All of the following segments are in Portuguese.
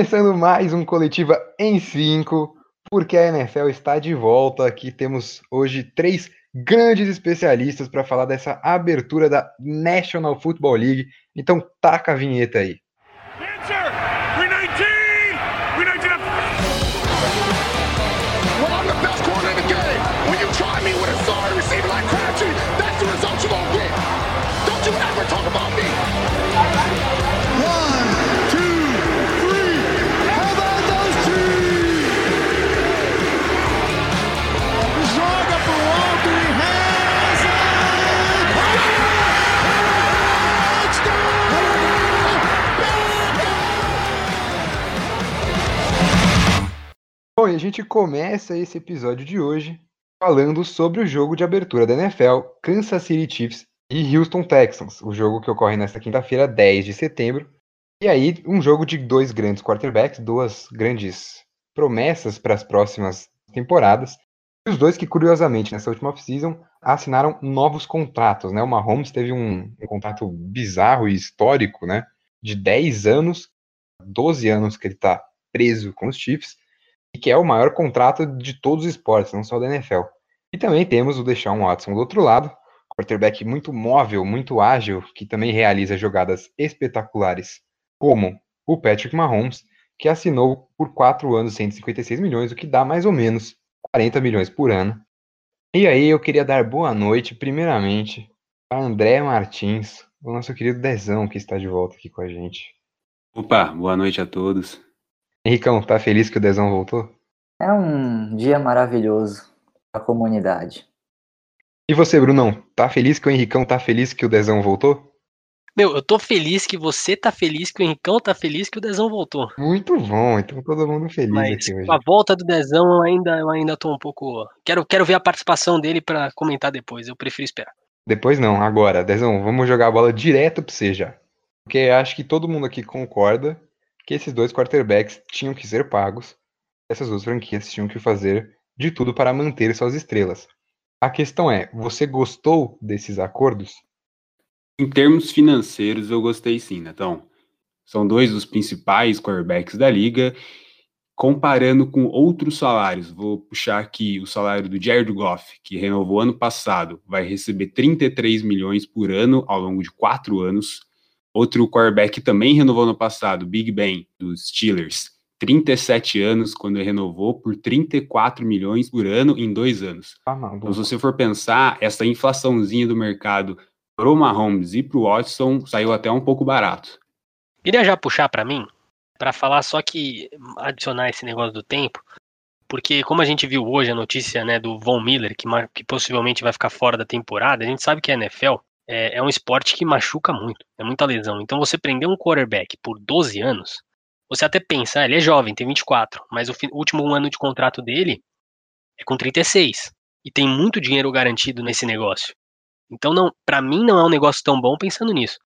Começando mais um Coletiva em 5, porque a NFL está de volta. Aqui temos hoje três grandes especialistas para falar dessa abertura da National Football League. Então, taca a vinheta aí. E a gente começa esse episódio de hoje falando sobre o jogo de abertura da NFL, Kansas City Chiefs e Houston Texans, o jogo que ocorre nesta quinta-feira, 10 de setembro. E aí, um jogo de dois grandes quarterbacks, duas grandes promessas para as próximas temporadas. E os dois que, curiosamente, nessa última off-season, assinaram novos contratos, né? O Mahomes teve um, um contrato bizarro e histórico, né? De 10 anos, 12 anos que ele está preso com os Chiefs, e que é o maior contrato de todos os esportes, não só da NFL. E também temos o Deshaun Watson do outro lado, quarterback muito móvel, muito ágil, que também realiza jogadas espetaculares, como o Patrick Mahomes, que assinou por 4 anos 156 milhões, o que dá mais ou menos 40 milhões por ano. E aí eu queria dar boa noite, primeiramente, a André Martins, o nosso querido Dezão, que está de volta aqui com a gente. Opa, boa noite a todos. Henricão, tá feliz que o Dezão voltou? É um dia maravilhoso para a comunidade. E você, Brunão, tá feliz que o Henricão tá feliz que o Dezão voltou? Meu, eu tô feliz que você tá feliz, que o Henricão tá feliz que o Dezão voltou. Muito bom, então todo mundo feliz Mas aqui hoje. com a volta do Dezão eu ainda, eu ainda tô um pouco. Quero, quero ver a participação dele para comentar depois, eu prefiro esperar. Depois não, agora, Dezão, vamos jogar a bola direto pra você já. Porque acho que todo mundo aqui concorda que esses dois quarterbacks tinham que ser pagos, essas duas franquias tinham que fazer de tudo para manter suas estrelas. A questão é, você gostou desses acordos? Em termos financeiros, eu gostei sim, Netão. São dois dos principais quarterbacks da liga. Comparando com outros salários, vou puxar aqui o salário do Jared Goff, que renovou ano passado, vai receber 33 milhões por ano ao longo de quatro anos. Outro quarterback que também renovou no passado, Big Ben, dos Steelers, 37 anos, quando ele renovou por 34 milhões por ano em dois anos. Ah, não, Então, se você for pensar, essa inflaçãozinha do mercado pro Mahomes e pro Watson saiu até um pouco barato. Queria já puxar para mim, para falar só que adicionar esse negócio do tempo, porque como a gente viu hoje a notícia né, do Von Miller, que, que possivelmente vai ficar fora da temporada, a gente sabe que a NFL é, é um esporte que machuca muito, é muita lesão. Então você prender um quarterback por 12 anos, você até pensa, ah, ele é jovem, tem 24, mas o, o último ano de contrato dele é com 36 e tem muito dinheiro garantido nesse negócio. Então não, para mim não é um negócio tão bom pensando nisso.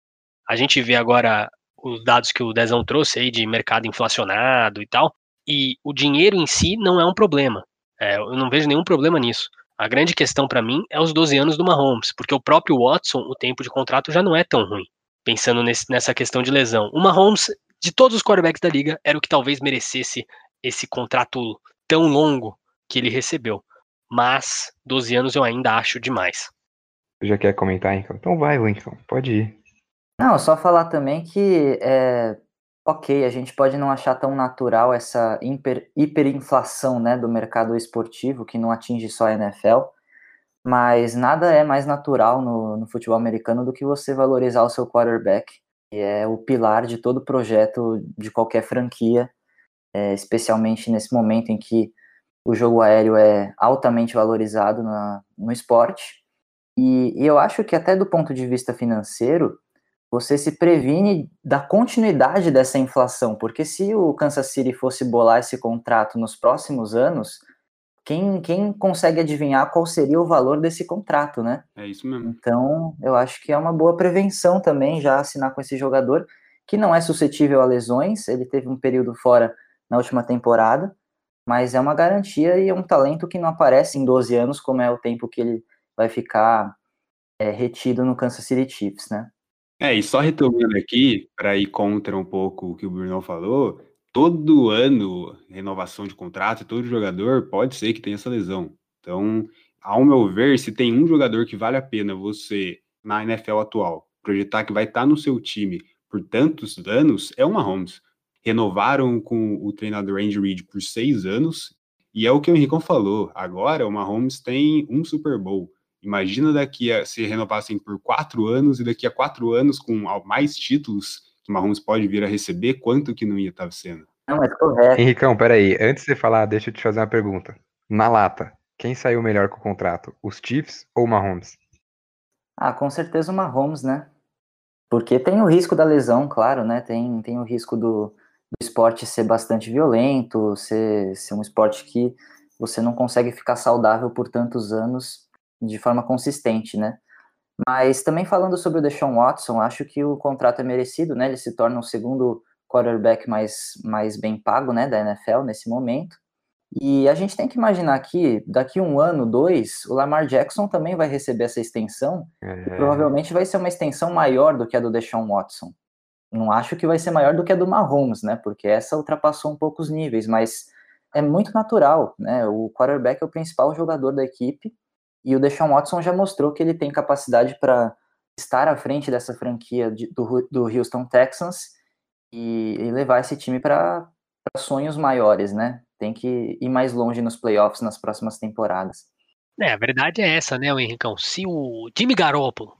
A gente vê agora os dados que o Dezão trouxe aí de mercado inflacionado e tal, e o dinheiro em si não é um problema. É, eu não vejo nenhum problema nisso. A grande questão para mim é os 12 anos do Mahomes, porque o próprio Watson, o tempo de contrato já não é tão ruim, pensando nesse, nessa questão de lesão. O Mahomes, de todos os quarterbacks da liga, era o que talvez merecesse esse contrato tão longo que ele recebeu. Mas 12 anos eu ainda acho demais. Você já quer comentar, então? Então vai, Lincoln, pode ir. Não, só falar também que é, ok, a gente pode não achar tão natural essa hiper, hiperinflação né, do mercado esportivo, que não atinge só a NFL, mas nada é mais natural no, no futebol americano do que você valorizar o seu quarterback, que é o pilar de todo projeto de qualquer franquia, é, especialmente nesse momento em que o jogo aéreo é altamente valorizado na, no esporte. E, e eu acho que até do ponto de vista financeiro, você se previne da continuidade dessa inflação, porque se o Kansas City fosse bolar esse contrato nos próximos anos, quem, quem consegue adivinhar qual seria o valor desse contrato, né? É isso mesmo. Então, eu acho que é uma boa prevenção também já assinar com esse jogador, que não é suscetível a lesões, ele teve um período fora na última temporada, mas é uma garantia e é um talento que não aparece em 12 anos, como é o tempo que ele vai ficar é, retido no Kansas City Chiefs, né? É, e só retomando aqui, para ir contra um pouco o que o Bruno falou, todo ano, renovação de contrato, todo jogador pode ser que tenha essa lesão. Então, ao meu ver, se tem um jogador que vale a pena você, na NFL atual, projetar que vai estar no seu time por tantos anos, é o Mahomes. Renovaram com o treinador Andy Reid por seis anos, e é o que o Henricão falou. Agora o Mahomes tem um Super Bowl. Imagina daqui a se renovassem por quatro anos e daqui a quatro anos com mais títulos que o Mahomes pode vir a receber, quanto que não ia estar sendo? Não, mas correto. Henricão, peraí. Antes de você falar, deixa eu te fazer uma pergunta. Na lata, quem saiu melhor com o contrato? Os Chiefs ou o Mahomes? Ah, com certeza o Mahomes, né? Porque tem o risco da lesão, claro, né? Tem, tem o risco do, do esporte ser bastante violento, ser, ser um esporte que você não consegue ficar saudável por tantos anos de forma consistente, né? Mas também falando sobre o Deshaun Watson, acho que o contrato é merecido, né? Ele se torna o segundo quarterback mais, mais bem pago, né, da NFL nesse momento. E a gente tem que imaginar que daqui um ano, dois, o Lamar Jackson também vai receber essa extensão é. e provavelmente vai ser uma extensão maior do que a do Deshaun Watson. Não acho que vai ser maior do que a do Mahomes, né? Porque essa ultrapassou um pouco os níveis, mas é muito natural, né? O quarterback é o principal jogador da equipe e o Deshaun Watson já mostrou que ele tem capacidade para estar à frente dessa franquia de, do, do Houston Texans e, e levar esse time para sonhos maiores, né? Tem que ir mais longe nos playoffs nas próximas temporadas. É, a verdade é essa, né, Henricão? Se o Jimmy Garoppolo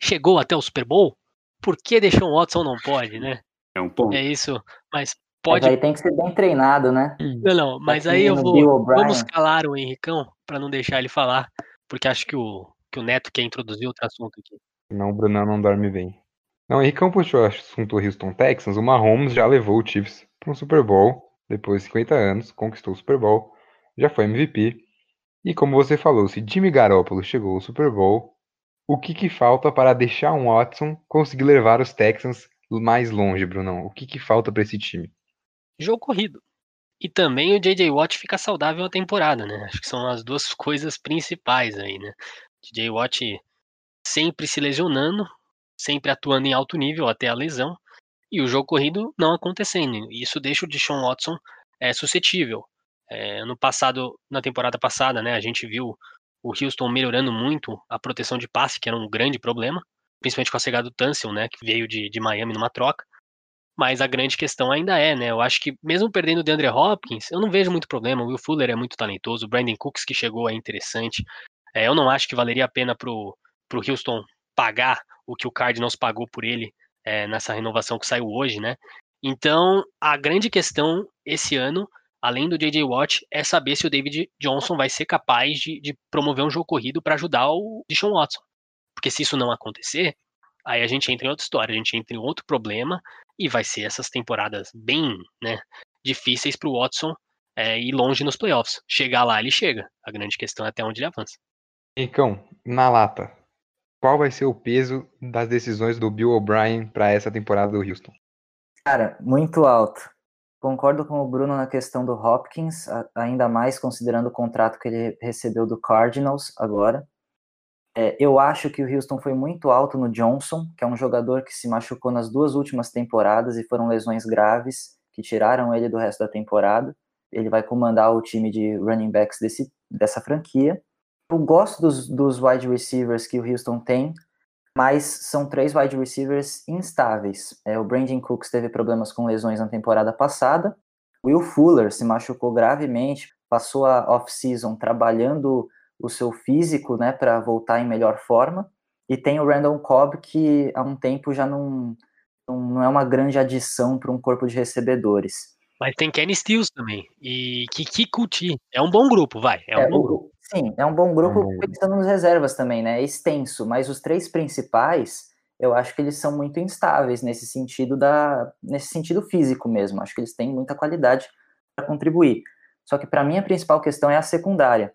chegou até o Super Bowl, por que deixou o Watson não pode, né? É um ponto. É isso, mas pode. Mas aí tem que ser bem treinado, né? Não, não, mas aí eu vou. Vamos calar o Henricão para não deixar ele falar, porque acho que o, que o Neto quer introduzir outro assunto aqui. Não, o Brunão não dorme bem. Não, Henricão puxou o assunto Houston Texans. O Mahomes já levou o Chiefs para um Super Bowl depois de 50 anos, conquistou o Super Bowl, já foi MVP. E como você falou, se Jimmy Garoppolo chegou ao Super Bowl, o que, que falta para deixar um Watson conseguir levar os Texans mais longe, Brunão? O que, que falta para esse time? Jogo corrido. E também o J.J. Watt fica saudável a temporada, né? Acho que são as duas coisas principais aí, né? J.J. Watt sempre se lesionando, sempre atuando em alto nível até a lesão, e o jogo corrido não acontecendo. Isso deixa o Deshaun Watson é, suscetível. É, no passado, na temporada passada, né, a gente viu o Houston melhorando muito a proteção de passe, que era um grande problema, principalmente com a chegada do Tunsil, né, que veio de, de Miami numa troca. Mas a grande questão ainda é, né? Eu acho que mesmo perdendo o DeAndre Hopkins, eu não vejo muito problema. O Will Fuller é muito talentoso, o Brandon Cooks que chegou é interessante. É, eu não acho que valeria a pena pro, pro Houston pagar o que o Cardinals pagou por ele é, nessa renovação que saiu hoje, né? Então, a grande questão esse ano além do J.J. Watt, é saber se o David Johnson vai ser capaz de, de promover um jogo corrido para ajudar o Deshaun Watson. Porque se isso não acontecer, aí a gente entra em outra história, a gente entra em outro problema e vai ser essas temporadas bem né, difíceis para o Watson é, ir longe nos playoffs. Chegar lá, ele chega. A grande questão é até onde ele avança. Então, na lata, qual vai ser o peso das decisões do Bill O'Brien para essa temporada do Houston? Cara, muito alto. Concordo com o Bruno na questão do Hopkins, ainda mais considerando o contrato que ele recebeu do Cardinals agora. É, eu acho que o Houston foi muito alto no Johnson, que é um jogador que se machucou nas duas últimas temporadas e foram lesões graves que tiraram ele do resto da temporada. Ele vai comandar o time de running backs desse, dessa franquia. Eu gosto dos, dos wide receivers que o Houston tem, mas são três wide receivers instáveis. É, o Brandon Cooks teve problemas com lesões na temporada passada, Will Fuller se machucou gravemente, passou a off-season trabalhando o seu físico né, para voltar em melhor forma, e tem o Randall Cobb, que há um tempo já não, não é uma grande adição para um corpo de recebedores. Mas tem Kenny Stills também, e Kiki Kuti. É um bom grupo, vai. É um é, bom grupo. Sim, é um bom grupo uhum. pensando nos reservas também, né? É extenso, mas os três principais, eu acho que eles são muito instáveis nesse sentido da nesse sentido físico mesmo. Acho que eles têm muita qualidade para contribuir. Só que para mim a principal questão é a secundária,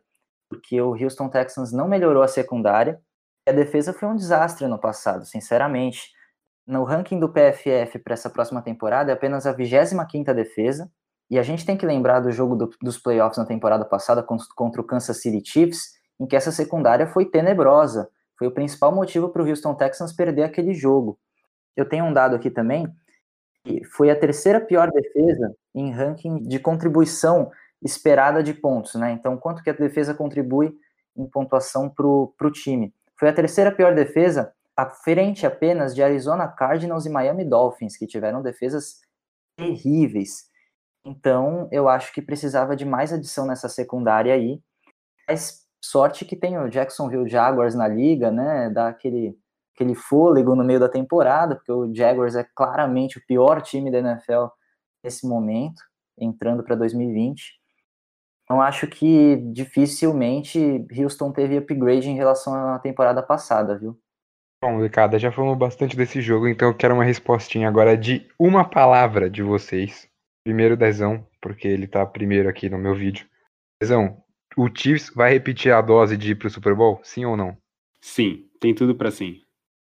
porque o Houston Texans não melhorou a secundária. A defesa foi um desastre no passado, sinceramente. No ranking do PFF para essa próxima temporada é apenas a 25ª defesa, e a gente tem que lembrar do jogo do, dos playoffs na temporada passada contra o Kansas City Chiefs, em que essa secundária foi tenebrosa. Foi o principal motivo para o Houston Texans perder aquele jogo. Eu tenho um dado aqui também, foi a terceira pior defesa em ranking de contribuição esperada de pontos, né? Então, quanto que a defesa contribui em pontuação para o time. Foi a terceira pior defesa, à frente apenas de Arizona Cardinals e Miami Dolphins, que tiveram defesas terríveis. Então, eu acho que precisava de mais adição nessa secundária aí. Mas sorte que tem o Jacksonville Jaguars na liga, né? Dá aquele, aquele fôlego no meio da temporada, porque o Jaguars é claramente o pior time da NFL nesse momento, entrando para 2020. Então, acho que dificilmente Houston teve upgrade em relação à temporada passada, viu? Bom, Ricardo, já falamos bastante desse jogo, então eu quero uma respostinha agora de uma palavra de vocês. Primeiro, Dezão, porque ele tá primeiro aqui no meu vídeo. Dezão, o Chiefs vai repetir a dose de ir pro Super Bowl? Sim ou não? Sim, tem tudo para sim.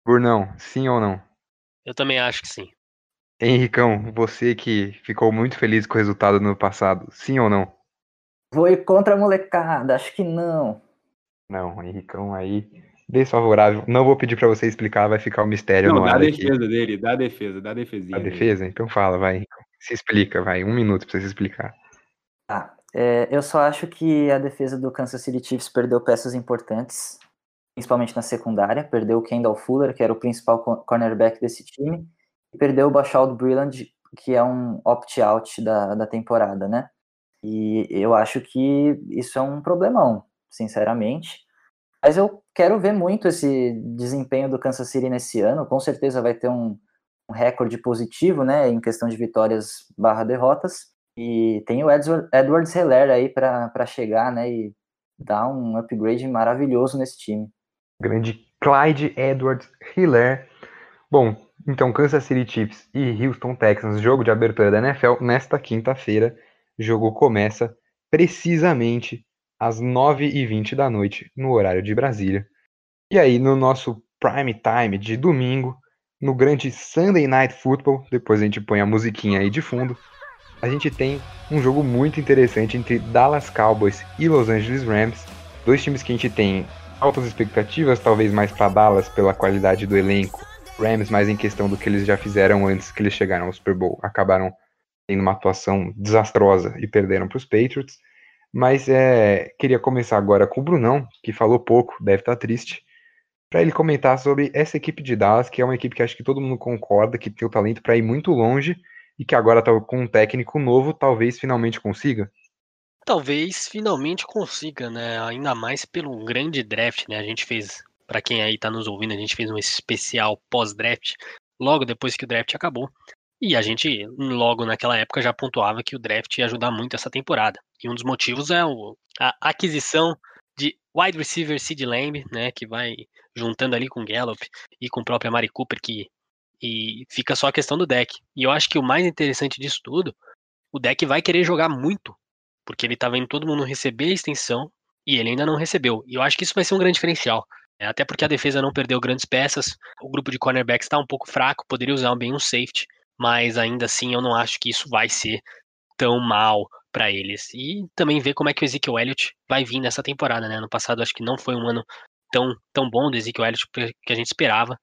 Burnão, sim ou não? Eu também acho que sim. Henricão, você que ficou muito feliz com o resultado no passado, sim ou não? Vou ir contra a molecada, acho que não. Não, Henricão aí desfavorável. Não vou pedir para você explicar, vai ficar o um mistério não, no dá ar a defesa aqui. dele, dá a defesa, dá a defesinha. A defesa? Então fala, vai, Henricão. Se explica, vai, um minuto para você se explicar. Tá, é, eu só acho que a defesa do Kansas City Chiefs perdeu peças importantes, principalmente na secundária. Perdeu o Kendall Fuller, que era o principal cornerback desse time, e perdeu o Bashald Brilland, que é um opt-out da, da temporada, né? E eu acho que isso é um problemão, sinceramente. Mas eu quero ver muito esse desempenho do Kansas City nesse ano. Com certeza vai ter um, um recorde positivo, né, em questão de vitórias barra derrotas. E tem o Edwards Heller aí para chegar, né, e dar um upgrade maravilhoso nesse time. Grande Clyde Edwards Hiller. Bom, então Kansas City Chiefs e Houston Texans, jogo de abertura da NFL nesta quinta-feira. Jogo começa precisamente às 9h20 da noite, no horário de Brasília. E aí, no nosso prime time de domingo, no grande Sunday Night Football, depois a gente põe a musiquinha aí de fundo, a gente tem um jogo muito interessante entre Dallas Cowboys e Los Angeles Rams, dois times que a gente tem altas expectativas, talvez mais para Dallas pela qualidade do elenco, Rams mais em questão do que eles já fizeram antes que eles chegaram ao Super Bowl, acabaram tendo uma atuação desastrosa e perderam para os Patriots. Mas é, queria começar agora com o Brunão, que falou pouco, deve estar tá triste, para ele comentar sobre essa equipe de Dallas, que é uma equipe que acho que todo mundo concorda que tem o talento para ir muito longe e que agora está com um técnico novo, talvez finalmente consiga. Talvez finalmente consiga, né? Ainda mais pelo grande draft, né? A gente fez, para quem aí está nos ouvindo, a gente fez um especial pós-draft, logo depois que o draft acabou. E a gente, logo naquela época, já pontuava que o draft ia ajudar muito essa temporada. E um dos motivos é o, a aquisição de wide receiver Sid Lamb, né, que vai juntando ali com Gallup e com o próprio Mari Cooper, que e fica só a questão do deck. E eu acho que o mais interessante disso tudo, o deck vai querer jogar muito, porque ele tá vendo todo mundo receber a extensão e ele ainda não recebeu. E eu acho que isso vai ser um grande diferencial. Até porque a defesa não perdeu grandes peças, o grupo de cornerbacks está um pouco fraco, poderia usar bem um safety mas ainda assim eu não acho que isso vai ser tão mal para eles. E também ver como é que o Ezekiel Elliott vai vir nessa temporada, né? No passado acho que não foi um ano tão, tão bom do Ezekiel Elliott que a gente esperava,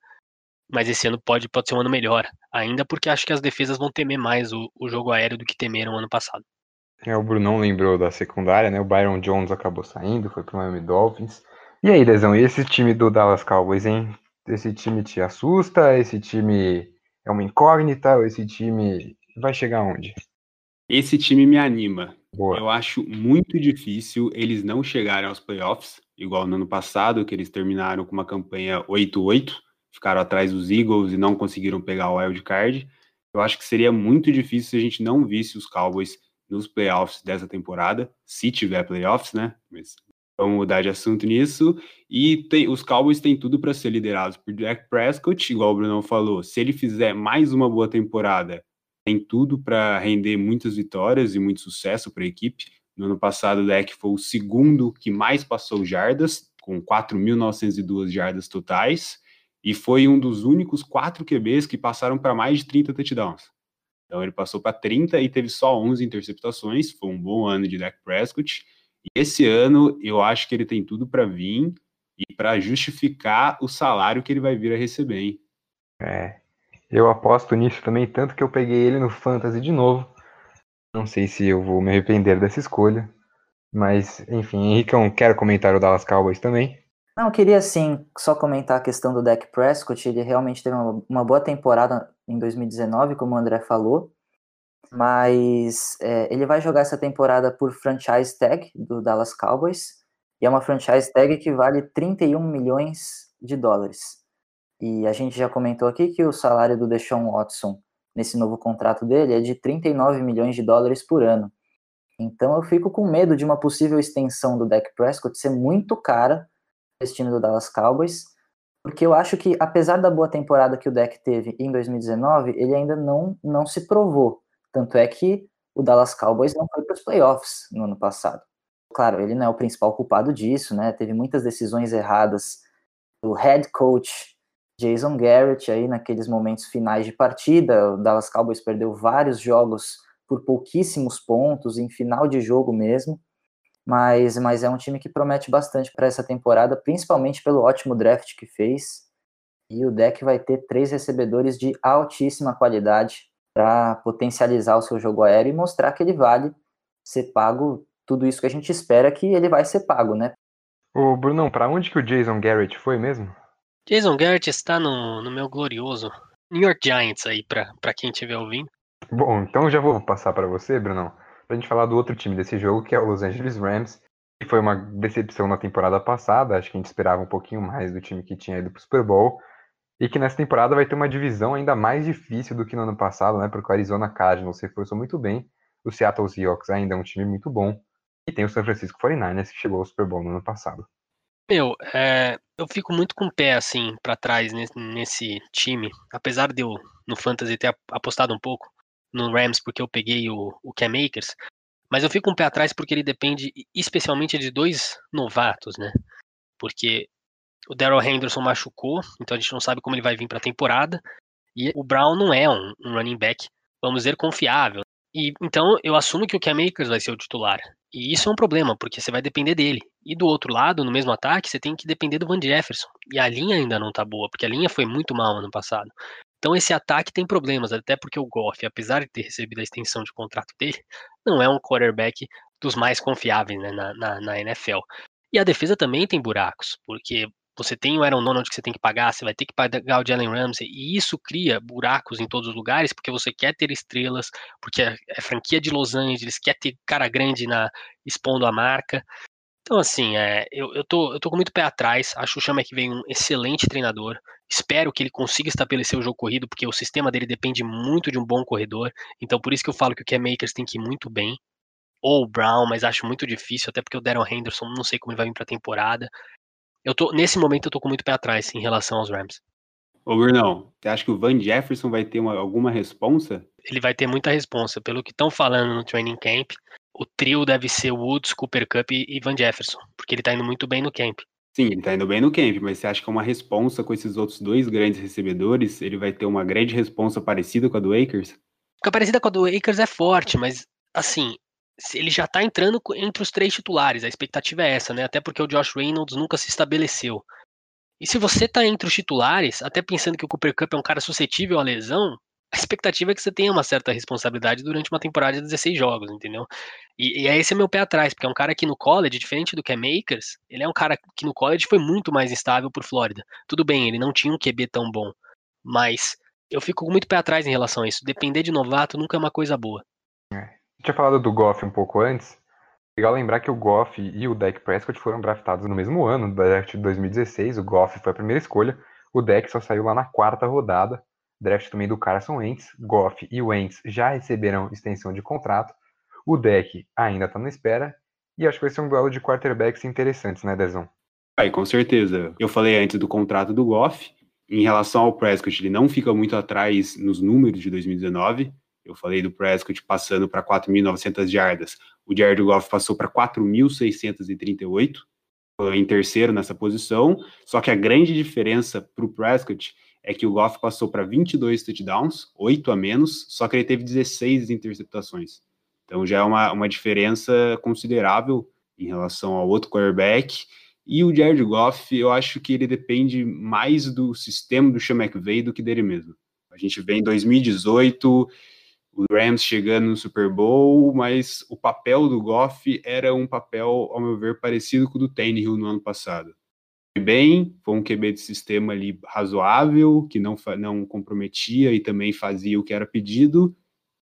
mas esse ano pode, pode ser um ano melhor, ainda porque acho que as defesas vão temer mais o, o jogo aéreo do que temeram ano passado. É, o Brunão lembrou da secundária, né? O Byron Jones acabou saindo, foi pro Miami Dolphins. E aí, Dezão, e esse time do Dallas Cowboys, hein? Esse time te assusta? Esse time é uma incógnita? Ou esse time vai chegar aonde? Esse time me anima. Boa. Eu acho muito difícil eles não chegarem aos playoffs, igual no ano passado, que eles terminaram com uma campanha 8-8, ficaram atrás dos Eagles e não conseguiram pegar o wild card. Eu acho que seria muito difícil se a gente não visse os Cowboys nos playoffs dessa temporada, se tiver playoffs, né? Mas Vamos mudar de assunto nisso. E tem, os Cowboys têm tudo para ser liderados por Dak Prescott, igual o Bruno falou. Se ele fizer mais uma boa temporada, tem tudo para render muitas vitórias e muito sucesso para a equipe. No ano passado, o Dak foi o segundo que mais passou jardas, com 4.902 jardas totais, e foi um dos únicos quatro QBs que passaram para mais de 30 touchdowns. Então ele passou para 30 e teve só 11 interceptações. Foi um bom ano de Dak Prescott. E esse ano eu acho que ele tem tudo para vir e para justificar o salário que ele vai vir a receber, hein? É. Eu aposto nisso também, tanto que eu peguei ele no Fantasy de novo. Não sei se eu vou me arrepender dessa escolha. Mas, enfim, Henricão, quero comentar o Dallas Cowboys também. Não, eu queria sim só comentar a questão do Dak Prescott. Ele realmente teve uma, uma boa temporada em 2019, como o André falou. Mas é, ele vai jogar essa temporada por franchise tag do Dallas Cowboys. E é uma franchise tag que vale 31 milhões de dólares. E a gente já comentou aqui que o salário do Deshaun Watson nesse novo contrato dele é de 39 milhões de dólares por ano. Então eu fico com medo de uma possível extensão do Dak Prescott ser muito cara esse time do Dallas Cowboys, porque eu acho que apesar da boa temporada que o Dak teve em 2019, ele ainda não, não se provou. Tanto é que o Dallas Cowboys não foi para os playoffs no ano passado. Claro, ele não é o principal culpado disso, né? Teve muitas decisões erradas do head coach Jason Garrett aí naqueles momentos finais de partida. O Dallas Cowboys perdeu vários jogos por pouquíssimos pontos, em final de jogo mesmo. Mas, mas é um time que promete bastante para essa temporada, principalmente pelo ótimo draft que fez. E o deck vai ter três recebedores de altíssima qualidade para potencializar o seu jogo aéreo e mostrar que ele vale ser pago tudo isso que a gente espera que ele vai ser pago, né? Ô, Brunão, para onde que o Jason Garrett foi mesmo? Jason Garrett está no, no meu glorioso New York Giants aí, para quem estiver ouvindo. Bom, então já vou passar para você, Brunão, pra gente falar do outro time desse jogo, que é o Los Angeles Rams, que foi uma decepção na temporada passada, acho que a gente esperava um pouquinho mais do time que tinha ido pro Super Bowl, e que nessa temporada vai ter uma divisão ainda mais difícil do que no ano passado, né, porque o Arizona Cardinals se reforçou muito bem, o Seattle Seahawks ainda é um time muito bom, e tem o San Francisco 49ers, que chegou ao Super Bowl no ano passado. Meu, é, eu fico muito com o pé assim para trás nesse, nesse, time, apesar de eu no fantasy ter apostado um pouco no Rams porque eu peguei o, o Cam Akers, mas eu fico com o pé atrás porque ele depende especialmente de dois novatos, né? Porque o Daryl Henderson machucou, então a gente não sabe como ele vai vir para a temporada, e o Brown não é um, um running back, vamos dizer, confiável. E então eu assumo que o Cam Akers vai ser o titular. E isso é um problema, porque você vai depender dele. E do outro lado, no mesmo ataque, você tem que depender do Van Jefferson. E a linha ainda não tá boa, porque a linha foi muito mal ano passado. Então esse ataque tem problemas, até porque o Goff, apesar de ter recebido a extensão de contrato dele, não é um quarterback dos mais confiáveis né, na, na, na NFL. E a defesa também tem buracos, porque você tem o Aaron Donald que você tem que pagar, você vai ter que pagar o Jalen Ramsey, e isso cria buracos em todos os lugares, porque você quer ter estrelas, porque é, é franquia de Los Angeles, quer ter cara grande na expondo a marca. Então, assim, é, eu, eu, tô, eu tô com muito pé atrás. Acho o Chama que vem um excelente treinador. Espero que ele consiga estabelecer o jogo corrido, porque o sistema dele depende muito de um bom corredor. Então, por isso que eu falo que o Cam Makers tem que ir muito bem. Ou o Brown, mas acho muito difícil, até porque o Darren Henderson não sei como ele vai vir pra temporada. Eu tô, nesse momento eu tô com muito pé atrás em relação aos Rams. Ô, Brunão, você acha que o Van Jefferson vai ter uma, alguma responsa? Ele vai ter muita responsa. Pelo que estão falando no training camp, o trio deve ser Woods, Cooper Cup e Van Jefferson, porque ele tá indo muito bem no camp. Sim, ele tá indo bem no camp, mas você acha que é uma responsa com esses outros dois grandes recebedores, ele vai ter uma grande responsa parecida com a do Akers? A parecida com a do Akers é forte, mas assim, ele já está entrando entre os três titulares. A expectativa é essa, né? Até porque o Josh Reynolds nunca se estabeleceu. E se você está entre os titulares, até pensando que o Cooper Cup é um cara suscetível à lesão, a expectativa é que você tenha uma certa responsabilidade durante uma temporada de 16 jogos, entendeu? E, e esse é meu pé atrás, porque é um cara que no college, diferente do Cam Makers, ele é um cara que no college foi muito mais instável por Flórida. Tudo bem, ele não tinha um QB tão bom, mas eu fico muito pé atrás em relação a isso. Depender de novato nunca é uma coisa boa. É tinha falado do Goff um pouco antes. Legal lembrar que o Goff e o Dak Prescott foram draftados no mesmo ano, no draft de 2016. O Goff foi a primeira escolha, o Dak só saiu lá na quarta rodada. Draft também do Carson Wentz. Goff e Wentz já receberam extensão de contrato. O Dak ainda está na espera. E acho que vai ser um duelo de quarterbacks interessantes, né, Dezão? Aí, com certeza. Eu falei antes do contrato do Goff. Em relação ao Prescott, ele não fica muito atrás nos números de 2019. Eu falei do Prescott passando para 4.900 jardas. O Jared Goff passou para 4.638, em terceiro nessa posição. Só que a grande diferença para o Prescott é que o Goff passou para 22 touchdowns, 8 a menos, só que ele teve 16 interceptações. Então já é uma, uma diferença considerável em relação ao outro quarterback. E o Jared Goff, eu acho que ele depende mais do sistema do Sean McVay do que dele mesmo. A gente vê em 2018 o Rams chegando no Super Bowl, mas o papel do Goff era um papel, ao meu ver, parecido com o do Tannehill no ano passado. Foi bem, foi um QB de sistema ali razoável, que não, não comprometia e também fazia o que era pedido.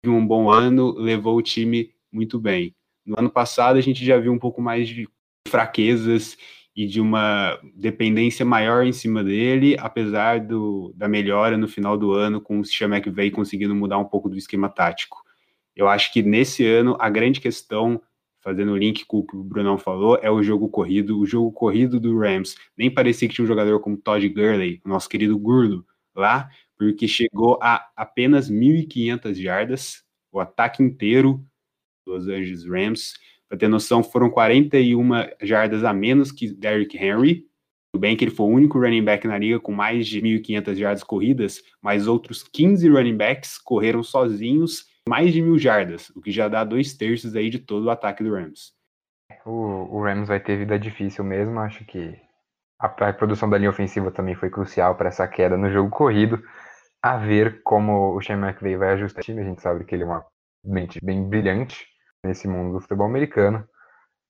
Teve um bom ano, levou o time muito bem. No ano passado a gente já viu um pouco mais de fraquezas e de uma dependência maior em cima dele, apesar do, da melhora no final do ano, com o Sean McVay conseguindo mudar um pouco do esquema tático. Eu acho que nesse ano a grande questão, fazendo o link com o que o Brunão falou, é o jogo corrido. O jogo corrido do Rams nem parecia que tinha um jogador como Todd Gurley, o nosso querido Gurlo, lá, porque chegou a apenas 1.500 jardas, o ataque inteiro dos Angeles Rams para ter noção, foram 41 jardas a menos que Derrick Henry. Tudo bem que ele foi o único running back na liga com mais de 1.500 jardas corridas, mas outros 15 running backs correram sozinhos mais de mil jardas, o que já dá dois terços aí de todo o ataque do Rams. O, o Rams vai ter vida difícil mesmo, acho que a, a produção da linha ofensiva também foi crucial para essa queda no jogo corrido. A ver como o Sean McVay vai ajustar o time, a gente sabe que ele é uma mente bem brilhante, nesse mundo do futebol americano.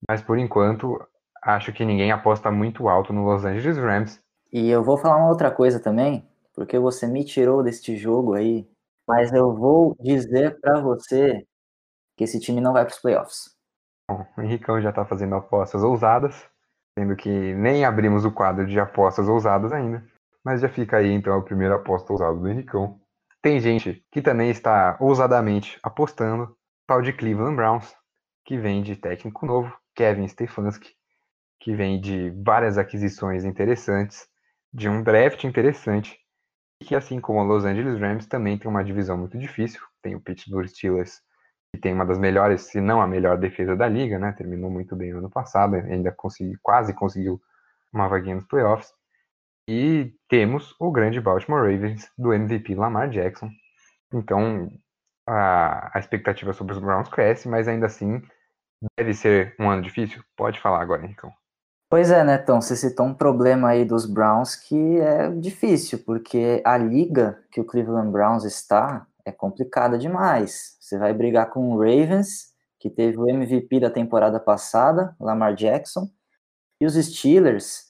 Mas por enquanto, acho que ninguém aposta muito alto no Los Angeles Rams. E eu vou falar uma outra coisa também, porque você me tirou deste jogo aí, mas eu vou dizer para você que esse time não vai para os playoffs. Bom, o Henricão já está fazendo apostas ousadas, sendo que nem abrimos o quadro de apostas ousadas ainda. Mas já fica aí então a primeira aposta ousada do Henricão. Tem gente que também está ousadamente apostando, tal de Cleveland Browns, que vem de técnico novo, Kevin Stefanski, que vem de várias aquisições interessantes, de um draft interessante, e que assim como o Los Angeles Rams também tem uma divisão muito difícil, tem o Pittsburgh Steelers, que tem uma das melhores, se não a melhor defesa da liga, né? Terminou muito bem no ano passado, ainda consegui, quase conseguiu uma vaguinha nos playoffs. E temos o grande Baltimore Ravens do MVP Lamar Jackson. Então, a, a expectativa sobre os Browns cresce, mas ainda assim deve ser um ano difícil? Pode falar agora, Henricão. Pois é, Netão, você citou um problema aí dos Browns que é difícil, porque a liga que o Cleveland Browns está é complicada demais. Você vai brigar com o Ravens, que teve o MVP da temporada passada, Lamar Jackson, e os Steelers,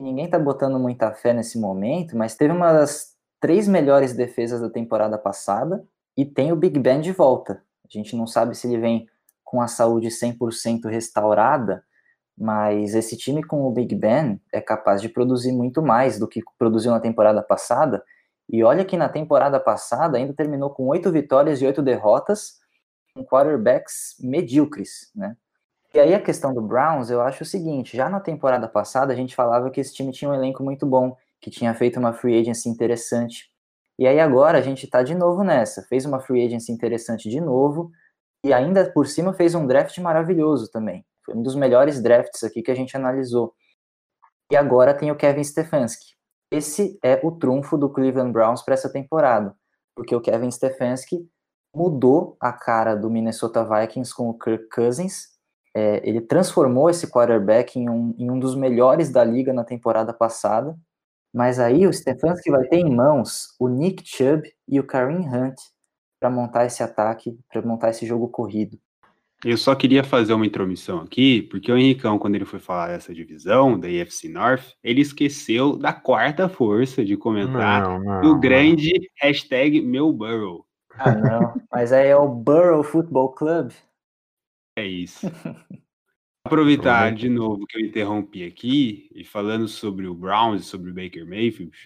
ninguém tá botando muita fé nesse momento, mas teve uma das três melhores defesas da temporada passada, e tem o Big Ben de volta. A gente não sabe se ele vem com a saúde 100% restaurada, mas esse time com o Big Ben é capaz de produzir muito mais do que produziu na temporada passada. E olha que na temporada passada ainda terminou com oito vitórias e oito derrotas, com quarterbacks medíocres, né? E aí a questão do Browns, eu acho o seguinte, já na temporada passada a gente falava que esse time tinha um elenco muito bom, que tinha feito uma free agency interessante, e aí agora a gente está de novo nessa. Fez uma free agency interessante de novo e ainda por cima fez um draft maravilhoso também. Foi um dos melhores drafts aqui que a gente analisou. E agora tem o Kevin Stefanski. Esse é o trunfo do Cleveland Browns para essa temporada, porque o Kevin Stefanski mudou a cara do Minnesota Vikings com o Kirk Cousins. É, ele transformou esse quarterback em um, em um dos melhores da liga na temporada passada. Mas aí o Stefanski vai ter em mãos o Nick Chubb e o Kareem Hunt para montar esse ataque, para montar esse jogo corrido. Eu só queria fazer uma intromissão aqui, porque o Henricão, quando ele foi falar dessa divisão, da EFC North, ele esqueceu da quarta força de comentar não, não, do grande não. hashtag meu Burrow. Ah, não. Mas aí é o Burrow Football Club. É isso. Aproveitar de novo que eu interrompi aqui e falando sobre o Browns e sobre o Baker Mayfield,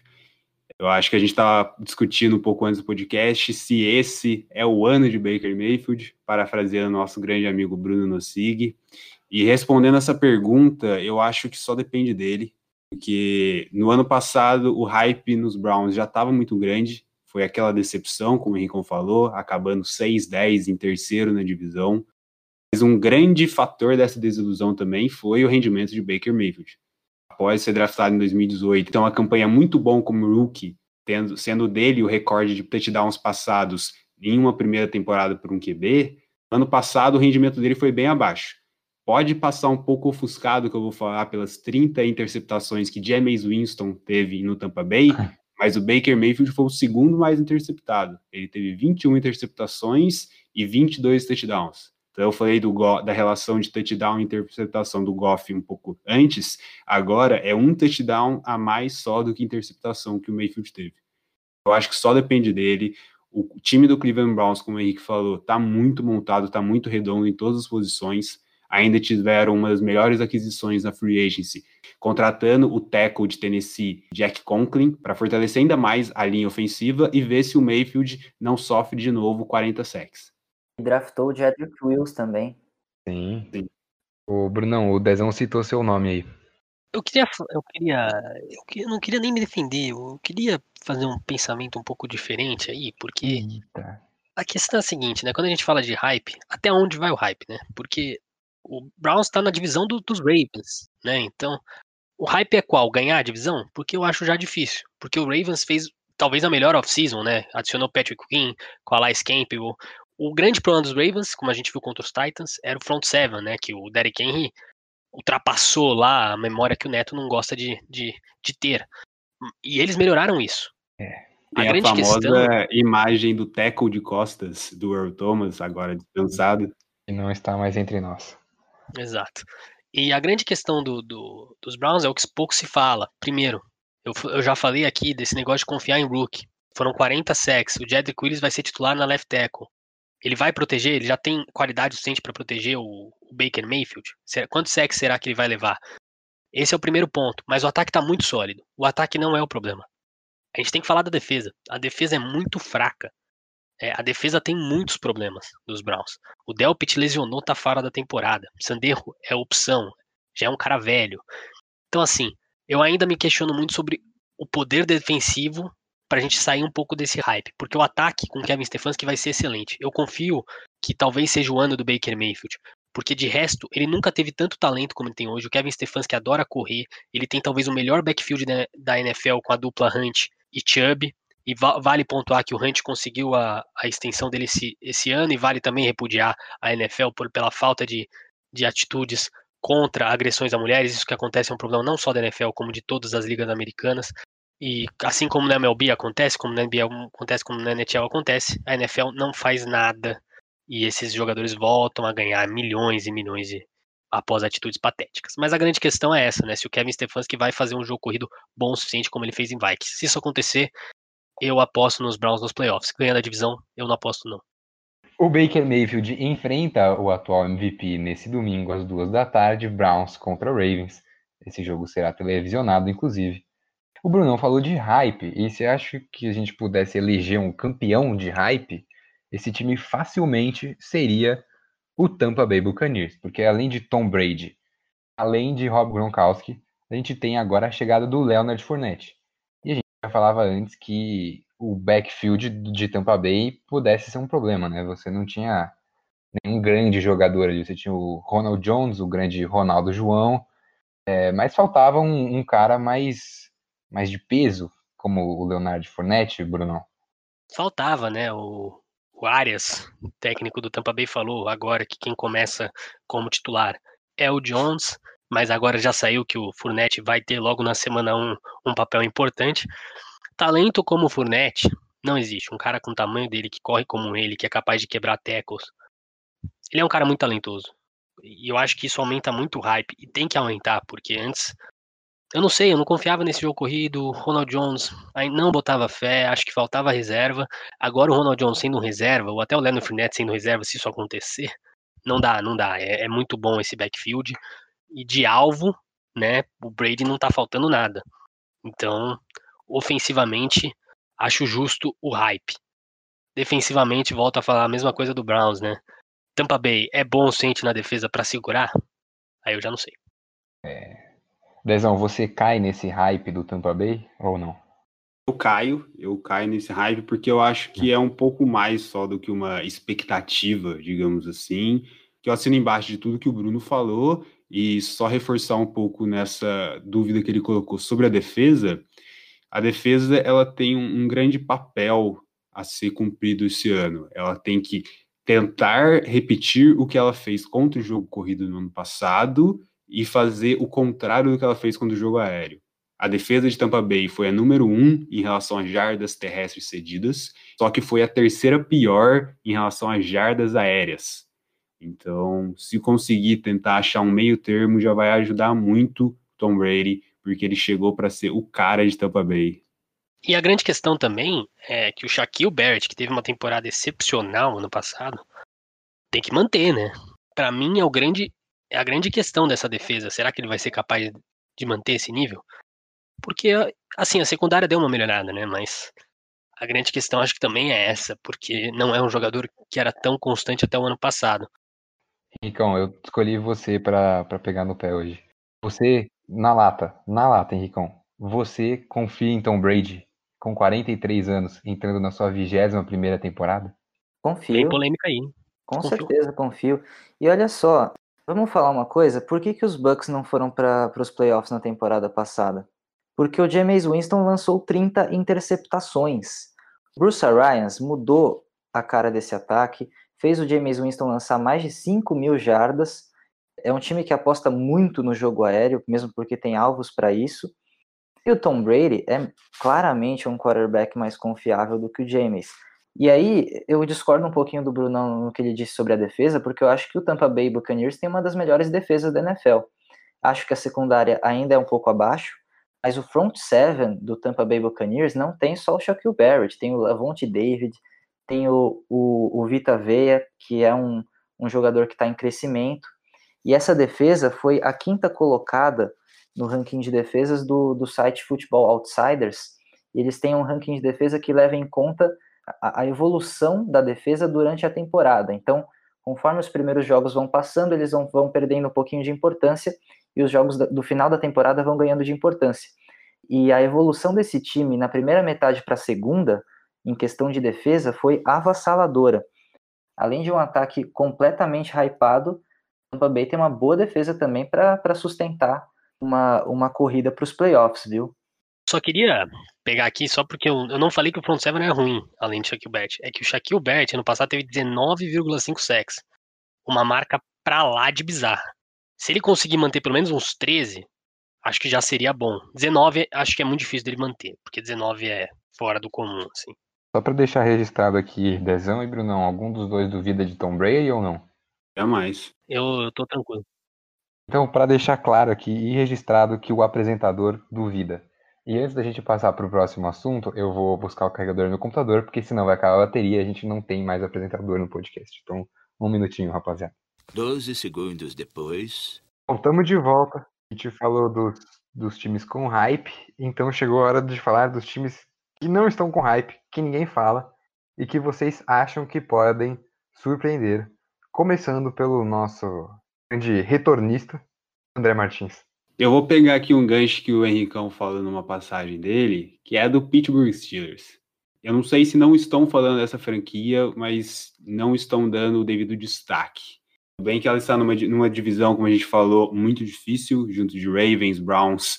eu acho que a gente estava discutindo um pouco antes do podcast se esse é o ano de Baker Mayfield, parafraseando nosso grande amigo Bruno Nossig. E respondendo essa pergunta, eu acho que só depende dele, porque no ano passado o hype nos Browns já estava muito grande, foi aquela decepção, como o Henrique falou, acabando 6-10 em terceiro na divisão. Mas um grande fator dessa desilusão também foi o rendimento de Baker Mayfield. Após ser draftado em 2018, então uma campanha muito bom como rookie, tendo, sendo dele o recorde de touchdowns passados em uma primeira temporada por um QB, ano passado o rendimento dele foi bem abaixo. Pode passar um pouco ofuscado, que eu vou falar, pelas 30 interceptações que James Winston teve no Tampa Bay, mas o Baker Mayfield foi o segundo mais interceptado. Ele teve 21 interceptações e 22 touchdowns. Então eu falei do, da relação de touchdown e interceptação do Goff um pouco antes, agora é um touchdown a mais só do que interceptação que o Mayfield teve. Eu acho que só depende dele. O time do Cleveland Browns, como o Henrique falou, está muito montado, está muito redondo em todas as posições. Ainda tiveram uma das melhores aquisições na free agency, contratando o tackle de Tennessee, Jack Conklin, para fortalecer ainda mais a linha ofensiva e ver se o Mayfield não sofre de novo 40 sacks. Draftou o Jedrick Wills também. Sim. Sim. O Brunão, o Dezão citou seu nome aí. Eu queria, eu queria, eu queria, não queria nem me defender, eu queria fazer um pensamento um pouco diferente aí, porque Eita. a questão é a seguinte, né? Quando a gente fala de hype, até onde vai o hype, né? Porque o Browns está na divisão do, dos Ravens, né? Então, o hype é qual? Ganhar a divisão? Porque eu acho já difícil, porque o Ravens fez talvez a melhor off-season, né? Adicionou Patrick Quinn, com a Alice Campbell. O grande problema dos Ravens, como a gente viu contra os Titans, era o front seven, né? Que o Derrick Henry ultrapassou lá a memória que o Neto não gosta de, de, de ter. E eles melhoraram isso. É. A, a grande a famosa questão... imagem do tackle de costas do Earl Thomas, agora descansado. E não está mais entre nós. Exato. E a grande questão do, do, dos Browns é o que pouco se fala. Primeiro, eu, eu já falei aqui desse negócio de confiar em Rook. Foram 40 sacks. O Jedrick Willis vai ser titular na left tackle. Ele vai proteger? Ele já tem qualidade suficiente para proteger o, o, Baker Mayfield? Quantos sacks será que ele vai levar? Esse é o primeiro ponto. Mas o ataque está muito sólido. O ataque não é o problema. A gente tem que falar da defesa. A defesa é muito fraca. É, a defesa tem muitos problemas dos Browns. O Delpit lesionou, tá fora da temporada. Sanderro é opção. Já é um cara velho. Então, assim, eu ainda me questiono muito sobre o poder defensivo para a gente sair um pouco desse hype, porque o ataque com Kevin Stefanski vai ser excelente. Eu confio que talvez seja o ano do Baker Mayfield, porque de resto ele nunca teve tanto talento como ele tem hoje. O Kevin Stefanski adora correr, ele tem talvez o melhor backfield da, NFL com a dupla Hunt e Chubb. E vale pontuar que o Hunt conseguiu a, a extensão dele esse, esse ano, e vale também repudiar a NFL por, pela falta de, de atitudes contra agressões a mulheres. Isso que acontece é um problema não só da NFL, como de todas as ligas americanas. E assim como na MLB acontece, como na NBA acontece, como na NHL acontece, a NFL não faz nada e esses jogadores voltam a ganhar milhões e milhões de, após atitudes patéticas. Mas a grande questão é essa, né? Se o Kevin Stefanski vai fazer um jogo corrido bom o suficiente como ele fez em Vikings. Se isso acontecer, eu aposto nos Browns nos playoffs. Ganhando a divisão, eu não aposto não. O Baker Mayfield enfrenta o atual MVP nesse domingo às duas da tarde, Browns contra Ravens. Esse jogo será televisionado, inclusive. O Brunão falou de hype, e se acha que a gente pudesse eleger um campeão de hype, esse time facilmente seria o Tampa Bay Buccaneers, porque além de Tom Brady, além de Rob Gronkowski, a gente tem agora a chegada do Leonard Fournette. E a gente já falava antes que o backfield de Tampa Bay pudesse ser um problema, né? Você não tinha nenhum grande jogador ali, você tinha o Ronald Jones, o grande Ronaldo João, é, mas faltava um, um cara mais mais de peso, como o Leonardo Fournette, Bruno? Faltava, né? O, o Arias, técnico do Tampa Bay, falou agora que quem começa como titular é o Jones, mas agora já saiu que o Fournette vai ter logo na semana 1 um, um papel importante. Talento como o Fournette não existe. Um cara com o tamanho dele, que corre como ele, que é capaz de quebrar tackles. Ele é um cara muito talentoso. E eu acho que isso aumenta muito o hype. E tem que aumentar, porque antes eu não sei, eu não confiava nesse jogo corrido. Ronald Jones aí não botava fé, acho que faltava reserva. Agora o Ronald Jones sendo reserva, ou até o Leonard Fournette sendo reserva, se isso acontecer, não dá, não dá. É, é, muito bom esse backfield. E de alvo, né, o Brady não tá faltando nada. Então, ofensivamente, acho justo o hype. Defensivamente, volto a falar a mesma coisa do Browns, né? Tampa Bay é bom o na defesa para segurar? Aí eu já não sei. É, Dezão, você cai nesse hype do Tampa Bay ou não? Eu caio, eu caio nesse hype porque eu acho que é um pouco mais só do que uma expectativa, digamos assim, que eu assino embaixo de tudo que o Bruno falou e só reforçar um pouco nessa dúvida que ele colocou sobre a defesa. A defesa ela tem um, um grande papel a ser cumprido esse ano. Ela tem que tentar repetir o que ela fez contra o jogo corrido no ano passado e fazer o contrário do que ela fez contra o jogo aéreo. A defesa de Tampa Bay foi a número um em relação às jardas terrestres cedidas, só que foi a terceira pior em relação às jardas aéreas. Então, se conseguir tentar achar um meio termo, já vai ajudar muito Tom Brady, porque ele chegou para ser o cara de Tampa Bay. E a grande questão também é que o Shaquille Barrett, que teve uma temporada excepcional ano passado, tem que manter, né? Para mim é o grande é a grande questão dessa defesa. Será que ele vai ser capaz de manter esse nível? Porque assim, a secundária deu uma melhorada, né, mas a grande questão acho que também é essa, porque não é um jogador que era tão constante até o ano passado. Henricão, eu escolhi você para pegar no pé hoje. Você, na lata, na lata, Henricão, você confia em Tom Brady com 43 anos entrando na sua 21 primeira temporada? Confio. Tem polêmica aí. Com confio. certeza, confio. E olha só, vamos falar uma coisa, por que, que os Bucks não foram para os playoffs na temporada passada? Porque o James Winston lançou 30 interceptações. Bruce Arians mudou a cara desse ataque, fez o James Winston lançar mais de 5 mil jardas. É um time que aposta muito no jogo aéreo, mesmo porque tem alvos para isso. E o Tom Brady é claramente um quarterback mais confiável do que o James. E aí, eu discordo um pouquinho do Bruno no que ele disse sobre a defesa, porque eu acho que o Tampa Bay Buccaneers tem uma das melhores defesas da NFL. Acho que a secundária ainda é um pouco abaixo, mas o front seven do Tampa Bay Buccaneers não tem só o Shaquille Barrett, tem o Lavonte David, tem o, o, o Vita Veia, que é um, um jogador que está em crescimento, e essa defesa foi a quinta colocada no ranking de defesas do, do site Football Outsiders, e eles têm um ranking de defesa que leva em conta a, a evolução da defesa durante a temporada. Então, conforme os primeiros jogos vão passando, eles vão, vão perdendo um pouquinho de importância e os jogos do final da temporada vão ganhando de importância. E a evolução desse time na primeira metade para a segunda, em questão de defesa, foi avassaladora. Além de um ataque completamente hypado, o Tampa Bay tem uma boa defesa também para sustentar uma, uma corrida para os playoffs, viu? Só queria pegar aqui, só porque eu, eu não falei que o front seven é ruim, além de Shaquille Barrett. É que o Shaquille Barrett, ano passado, teve 19,5 sacks. Uma marca pra lá de bizarra. Se ele conseguir manter pelo menos uns 13, acho que já seria bom. 19, acho que é muito difícil dele manter, porque 19 é fora do comum, assim. Só para deixar registrado aqui, Dezão e Brunão, algum dos dois duvida de Tom Brady ou não? Jamais. Eu, eu tô tranquilo. Então, para deixar claro aqui e registrado que o apresentador duvida. E antes da gente passar para o próximo assunto, eu vou buscar o carregador no computador, porque senão vai acabar a bateria e a gente não tem mais apresentador no podcast. Então, um minutinho, rapaziada. Doze segundos depois. Voltamos de volta. A gente falou dos, dos times com hype, então chegou a hora de falar dos times que não estão com hype, que ninguém fala e que vocês acham que podem surpreender. Começando pelo nosso grande retornista, André Martins. Eu vou pegar aqui um gancho que o Henricão falou numa passagem dele, que é do Pittsburgh Steelers. Eu não sei se não estão falando dessa franquia, mas não estão dando o devido destaque. Bem que ela está numa, numa divisão, como a gente falou, muito difícil, junto de Ravens, Browns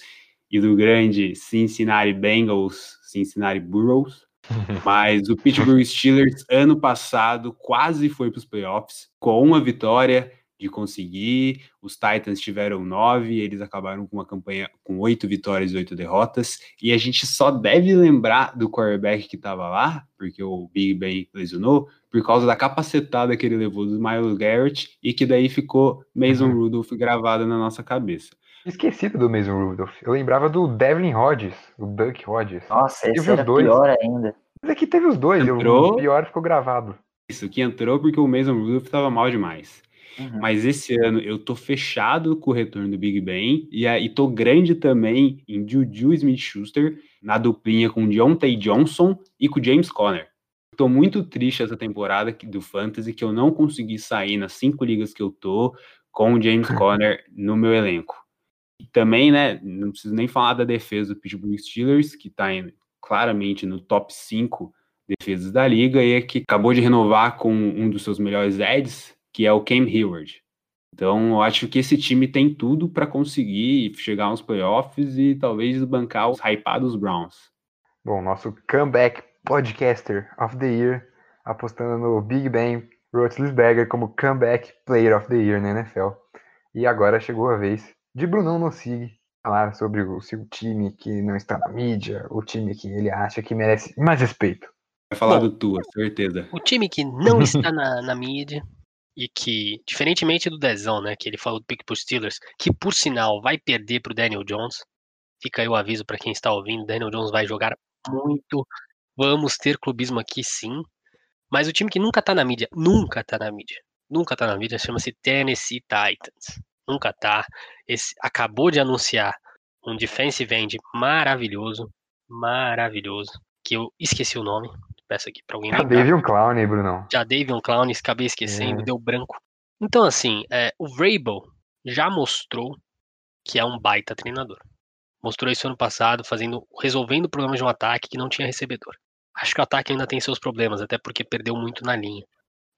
e do grande Cincinnati Bengals, Cincinnati Burrows. Mas o Pittsburgh Steelers, ano passado, quase foi para os playoffs, com uma vitória, de conseguir. Os Titans tiveram nove, eles acabaram com uma campanha com oito vitórias e oito derrotas. E a gente só deve lembrar do quarterback que estava lá, porque o Big Ben lesionou, por causa da capacetada que ele levou do Miles Garrett e que daí ficou Mason uhum. Rudolph gravado na nossa cabeça. Esquecido do Mason Rudolph. Eu lembrava do Devlin Hodges, o Duck Hodges. Nossa, esse era dois. pior ainda. Mas aqui teve os dois, entrou... o pior ficou gravado. Isso, que entrou porque o Mason Rudolph estava mal demais. Uhum. Mas esse ano eu tô fechado com o retorno do Big Ben e, e tô grande também em Juju Smith-Schuster na duplinha com Deontay Johnson e com James Conner. Tô muito triste essa temporada do Fantasy que eu não consegui sair nas cinco ligas que eu tô com o James Conner no meu elenco. E também, né, não preciso nem falar da defesa do Pittsburgh Steelers, que tá em, claramente no top 5 defesas da liga e é que acabou de renovar com um dos seus melhores Eds, que é o Cam Hayward. Então, eu acho que esse time tem tudo para conseguir chegar aos playoffs e talvez bancar os hypados Browns. Bom, nosso comeback podcaster of the year, apostando no Big Ben Roethlisberger como comeback player of the year na NFL. E agora chegou a vez de Brunão Nossig falar sobre o seu time que não está na mídia, o time que ele acha que merece mais respeito. Vai falar Bom. do Tua, certeza. O time que não está na, na mídia e que, diferentemente do Dezão, né, que ele falou do pick pro Steelers, que por sinal vai perder pro Daniel Jones. Fica aí o aviso para quem está ouvindo, Daniel Jones vai jogar muito. Vamos ter clubismo aqui sim. Mas o time que nunca tá na mídia, nunca tá na mídia, nunca tá na mídia, chama-se Tennessee Titans. Nunca tá. Esse acabou de anunciar um defensive end maravilhoso, maravilhoso, que eu esqueci o nome. Peço aqui para alguém Ah, lembrar Davion Clown, hein, Brunão? já Davion Clown, acabei esquecendo, É. deu branco. Então, assim, é, o Vrabel já mostrou que é um baita treinador. Mostrou isso ano passado, fazendo, resolvendo problemas de um ataque que não tinha recebedor. Acho que o ataque ainda tem seus problemas, até porque perdeu muito na linha.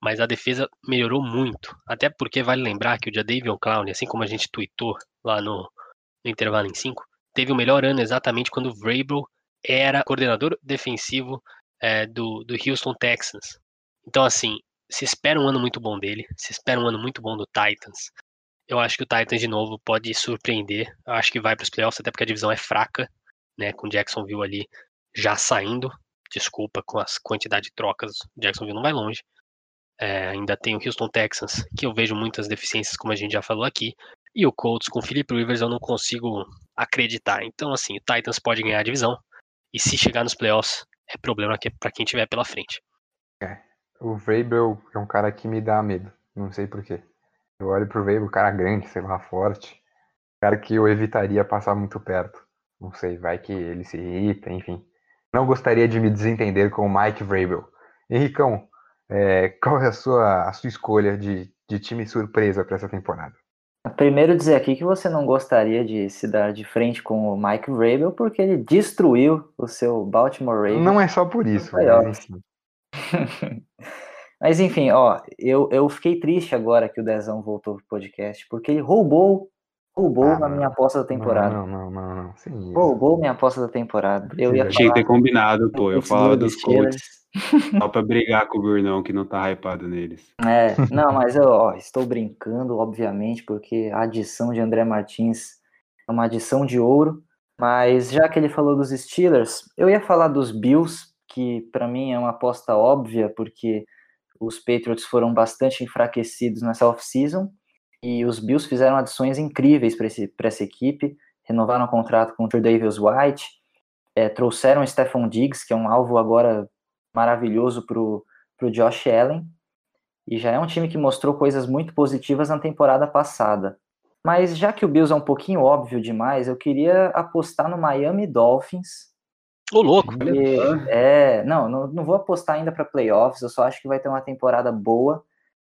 Mas a defesa melhorou muito. Até porque vale lembrar que o Jadavion Clown, assim como a gente tweetou lá no, no intervalo em 5, teve o melhor ano exatamente quando o Vrabel era coordenador defensivo é, do, do Houston Texans. Então, assim, se espera um ano muito bom dele, se espera um ano muito bom do Titans. Eu acho que o Titans, de novo, pode surpreender. Eu acho que vai para os playoffs, até porque a divisão é fraca, né? Com Jacksonville ali já saindo. Desculpa com as quantidade de trocas, Jacksonville não vai longe. É, ainda tem o Houston Texans, que eu vejo muitas deficiências, como a gente já falou aqui. E o Colts com o Philip Rivers eu não consigo acreditar. Então, assim, o Titans pode ganhar a divisão. E se chegar nos playoffs, é problema para quem tiver pela frente. O Vrabel é um cara que me dá medo. Não sei porquê. Eu olho pro Vrabel, cara grande, sei lá, forte. Cara que eu evitaria passar muito perto. Não sei, vai que ele se irrita, enfim. Não gostaria de me desentender com o Mike Vrabel. Henricão, é, qual é a sua, a sua escolha de, de time surpresa para essa temporada? Primeiro dizer aqui que você não gostaria de se dar de frente com o Mike Vrabel porque ele destruiu o seu Baltimore Ravens. Não é só por isso, mas. Mas enfim, ó, eu, eu fiquei triste agora que o Dezão voltou pro podcast, porque ele roubou, roubou Ah, na não. minha aposta da temporada. Não, não, não, não, não. Roubou minha aposta da temporada. Eu ia. Tinha que falar ter combinado, pô. Eu falava dos Colts Steelers. só pra brigar com o Burnão, que não tá hypado neles. É, não, mas eu ó, estou brincando, obviamente, porque a adição de André Martins é uma adição de ouro. Mas já que ele falou dos Steelers, eu ia falar dos Bills, que para mim é uma aposta óbvia, porque os Patriots foram bastante enfraquecidos nessa off-season e os Bills fizeram adições incríveis para essa equipe, renovaram o contrato com o Davis White, é, trouxeram o Stephon Diggs, que é um alvo agora maravilhoso para o Josh Allen, e já é um time que mostrou coisas muito positivas na temporada passada. Mas já que o Bills é um pouquinho óbvio demais, eu queria apostar no Miami Dolphins. Ô, louco! é, não, não, não vou apostar ainda para playoffs, eu só acho que vai ter uma temporada boa,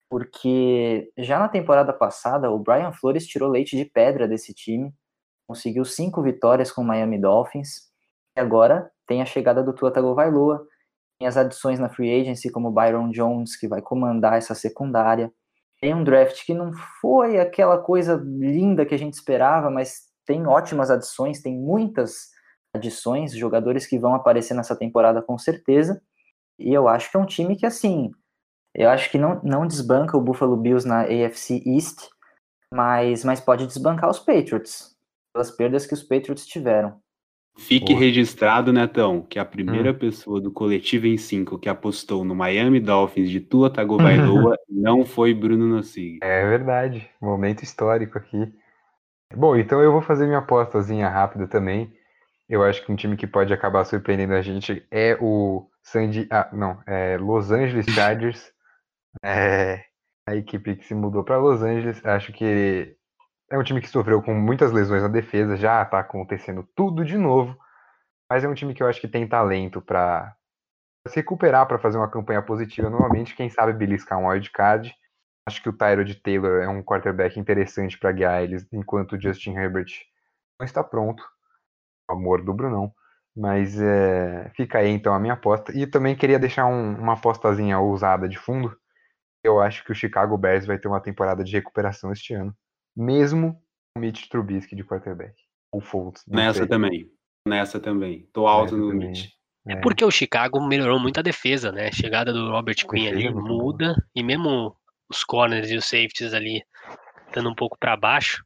porque já na temporada passada o Brian Flores tirou leite de pedra desse time, conseguiu cinco vitórias com o Miami Dolphins, e agora tem a chegada do Tua Tagovailoa, tem as adições na free agency como Byron Jones, que vai comandar essa secundária, tem um draft que não foi aquela coisa linda que a gente esperava, mas tem ótimas adições, tem muitas adições, jogadores que vão aparecer nessa temporada com certeza. E eu acho que é um time que, assim, eu acho que não, não desbanca o Buffalo Bills na AFC East, mas, mas pode desbancar os Patriots, pelas perdas que os Patriots tiveram. Fique Boa. registrado, Netão, que a primeira pessoa do coletivo em 5 que apostou no Miami Dolphins de Tua Tagovailoa não foi Bruno Nossig. É verdade, momento histórico aqui. Bom, então eu vou fazer minha apostazinha rápida também. Eu acho que um time que pode acabar surpreendendo a gente é o Sandy, ah, não, é Los Angeles Chargers. É a equipe que se mudou para Los Angeles. Acho que é um time que sofreu com muitas lesões na defesa, já tá acontecendo tudo de novo. Mas é um time que eu acho que tem talento para se recuperar, para fazer uma campanha positiva novamente. Quem sabe beliscar um wildcard. Acho que o Tyrod Taylor é um quarterback interessante para guiar eles, enquanto o Justin Herbert não está pronto. Amor do Brunão. Mas é, fica aí então a minha aposta. E também queria deixar um- uma apostazinha ousada de fundo. Eu acho que o Chicago Bears vai ter uma temporada de recuperação este ano. Mesmo com o Mitch Trubisky de quarterback. Ou Fultz. Nessa sei. também. Nessa também. Tô alto Nessa no também. Mitch. É. Porque o Chicago melhorou muito a defesa, né? A chegada do Robert Quinn ali é muda, e mesmo os corners e os safeties ali dando um pouco para baixo,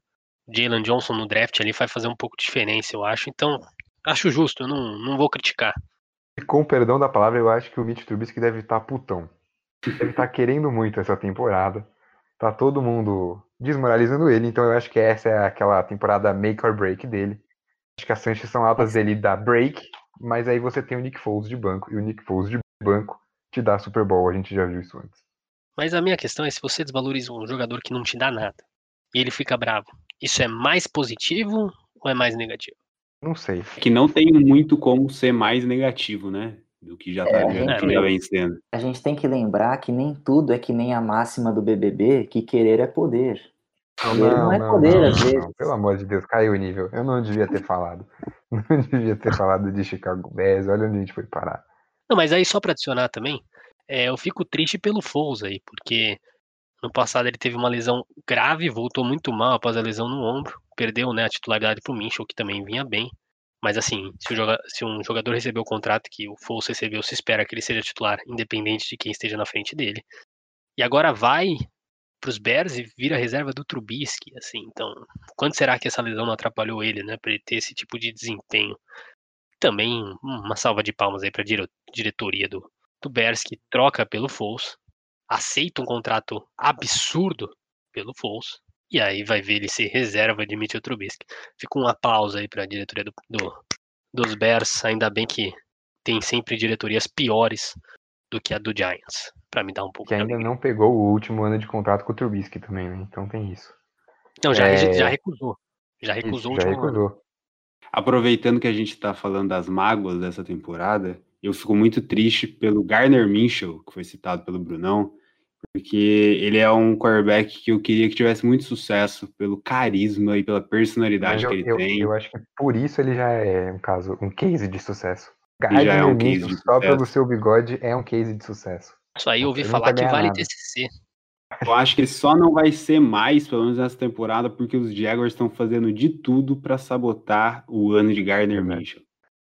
Jalen Johnson no draft ali vai fazer um pouco de diferença, eu acho. Então, acho justo, eu não, não vou criticar. E com o perdão da palavra, eu acho que o Mitch Trubisky deve estar tá putão. Estar tá querendo muito essa temporada. Tá todo mundo desmoralizando ele, então eu acho que essa é aquela temporada make or break dele. Acho que as chances são altas dele dar break, mas aí você tem o Nick Foles de banco, e o Nick Foles de banco te dá Super Bowl, a gente já viu isso antes. Mas a minha questão é se você desvaloriza um jogador que não te dá nada e ele fica bravo, isso é mais positivo ou é mais negativo? Não sei. Que não tem muito como ser mais negativo, né? Do que já tá É, a já gente- já vencendo. A gente tem que lembrar que nem tudo é que nem a máxima do BBB, que querer é poder. Não, não é poder, não, às não, vezes. Pelo amor de Deus, caiu o nível. Eu não devia ter falado. Não devia ter falado de Chicago Bears. Olha onde a gente foi parar. Não, mas aí só pra adicionar também, é, eu fico triste pelo Foles aí, porque no passado ele teve uma lesão grave, voltou muito mal após a lesão no ombro, perdeu né, a titularidade pro Minchel, que também vinha bem. Mas assim, se, joga- se um jogador recebeu o contrato que o Foles recebeu, se espera que ele seja titular, independente de quem esteja na frente dele. E agora vai pros Bears e vira reserva do Trubisky, assim. Então, quanto será que essa lesão não atrapalhou ele, né, para ele ter esse tipo de desempenho? Também uma salva de palmas aí para diretoria do, do Bears que troca pelo Foles, aceita um contrato absurdo pelo Foles, e aí vai ver ele ser reserva de Mitchell Trubisky. Fica um aplauso aí para a diretoria do, do- dos Bears, ainda bem que tem sempre diretorias piores do que a do Giants, para me dar um pouco Que ainda não pegou o último ano de contrato com o Trubisky também, né? Então tem isso. Não, já, É. já recusou. Já recusou Isso, o já último ano. recusou. Aproveitando que a gente tá falando das mágoas dessa temporada, eu fico muito triste pelo Garner Minchel, que foi citado pelo Brunão, porque ele é um quarterback que eu queria que tivesse muito sucesso pelo carisma e pela personalidade eu, que ele eu, tem. eu acho que por isso ele já é um caso, um case de sucesso. Ele já é um Gardner case de só sucesso. pelo seu bigode é um case de sucesso. Isso aí eu ouvi Ele falar que vale nada. TCC. Eu acho que ele só não vai ser mais, pelo menos nessa temporada, porque os Jaguars estão fazendo de tudo para sabotar o ano de Gardner. Minshew.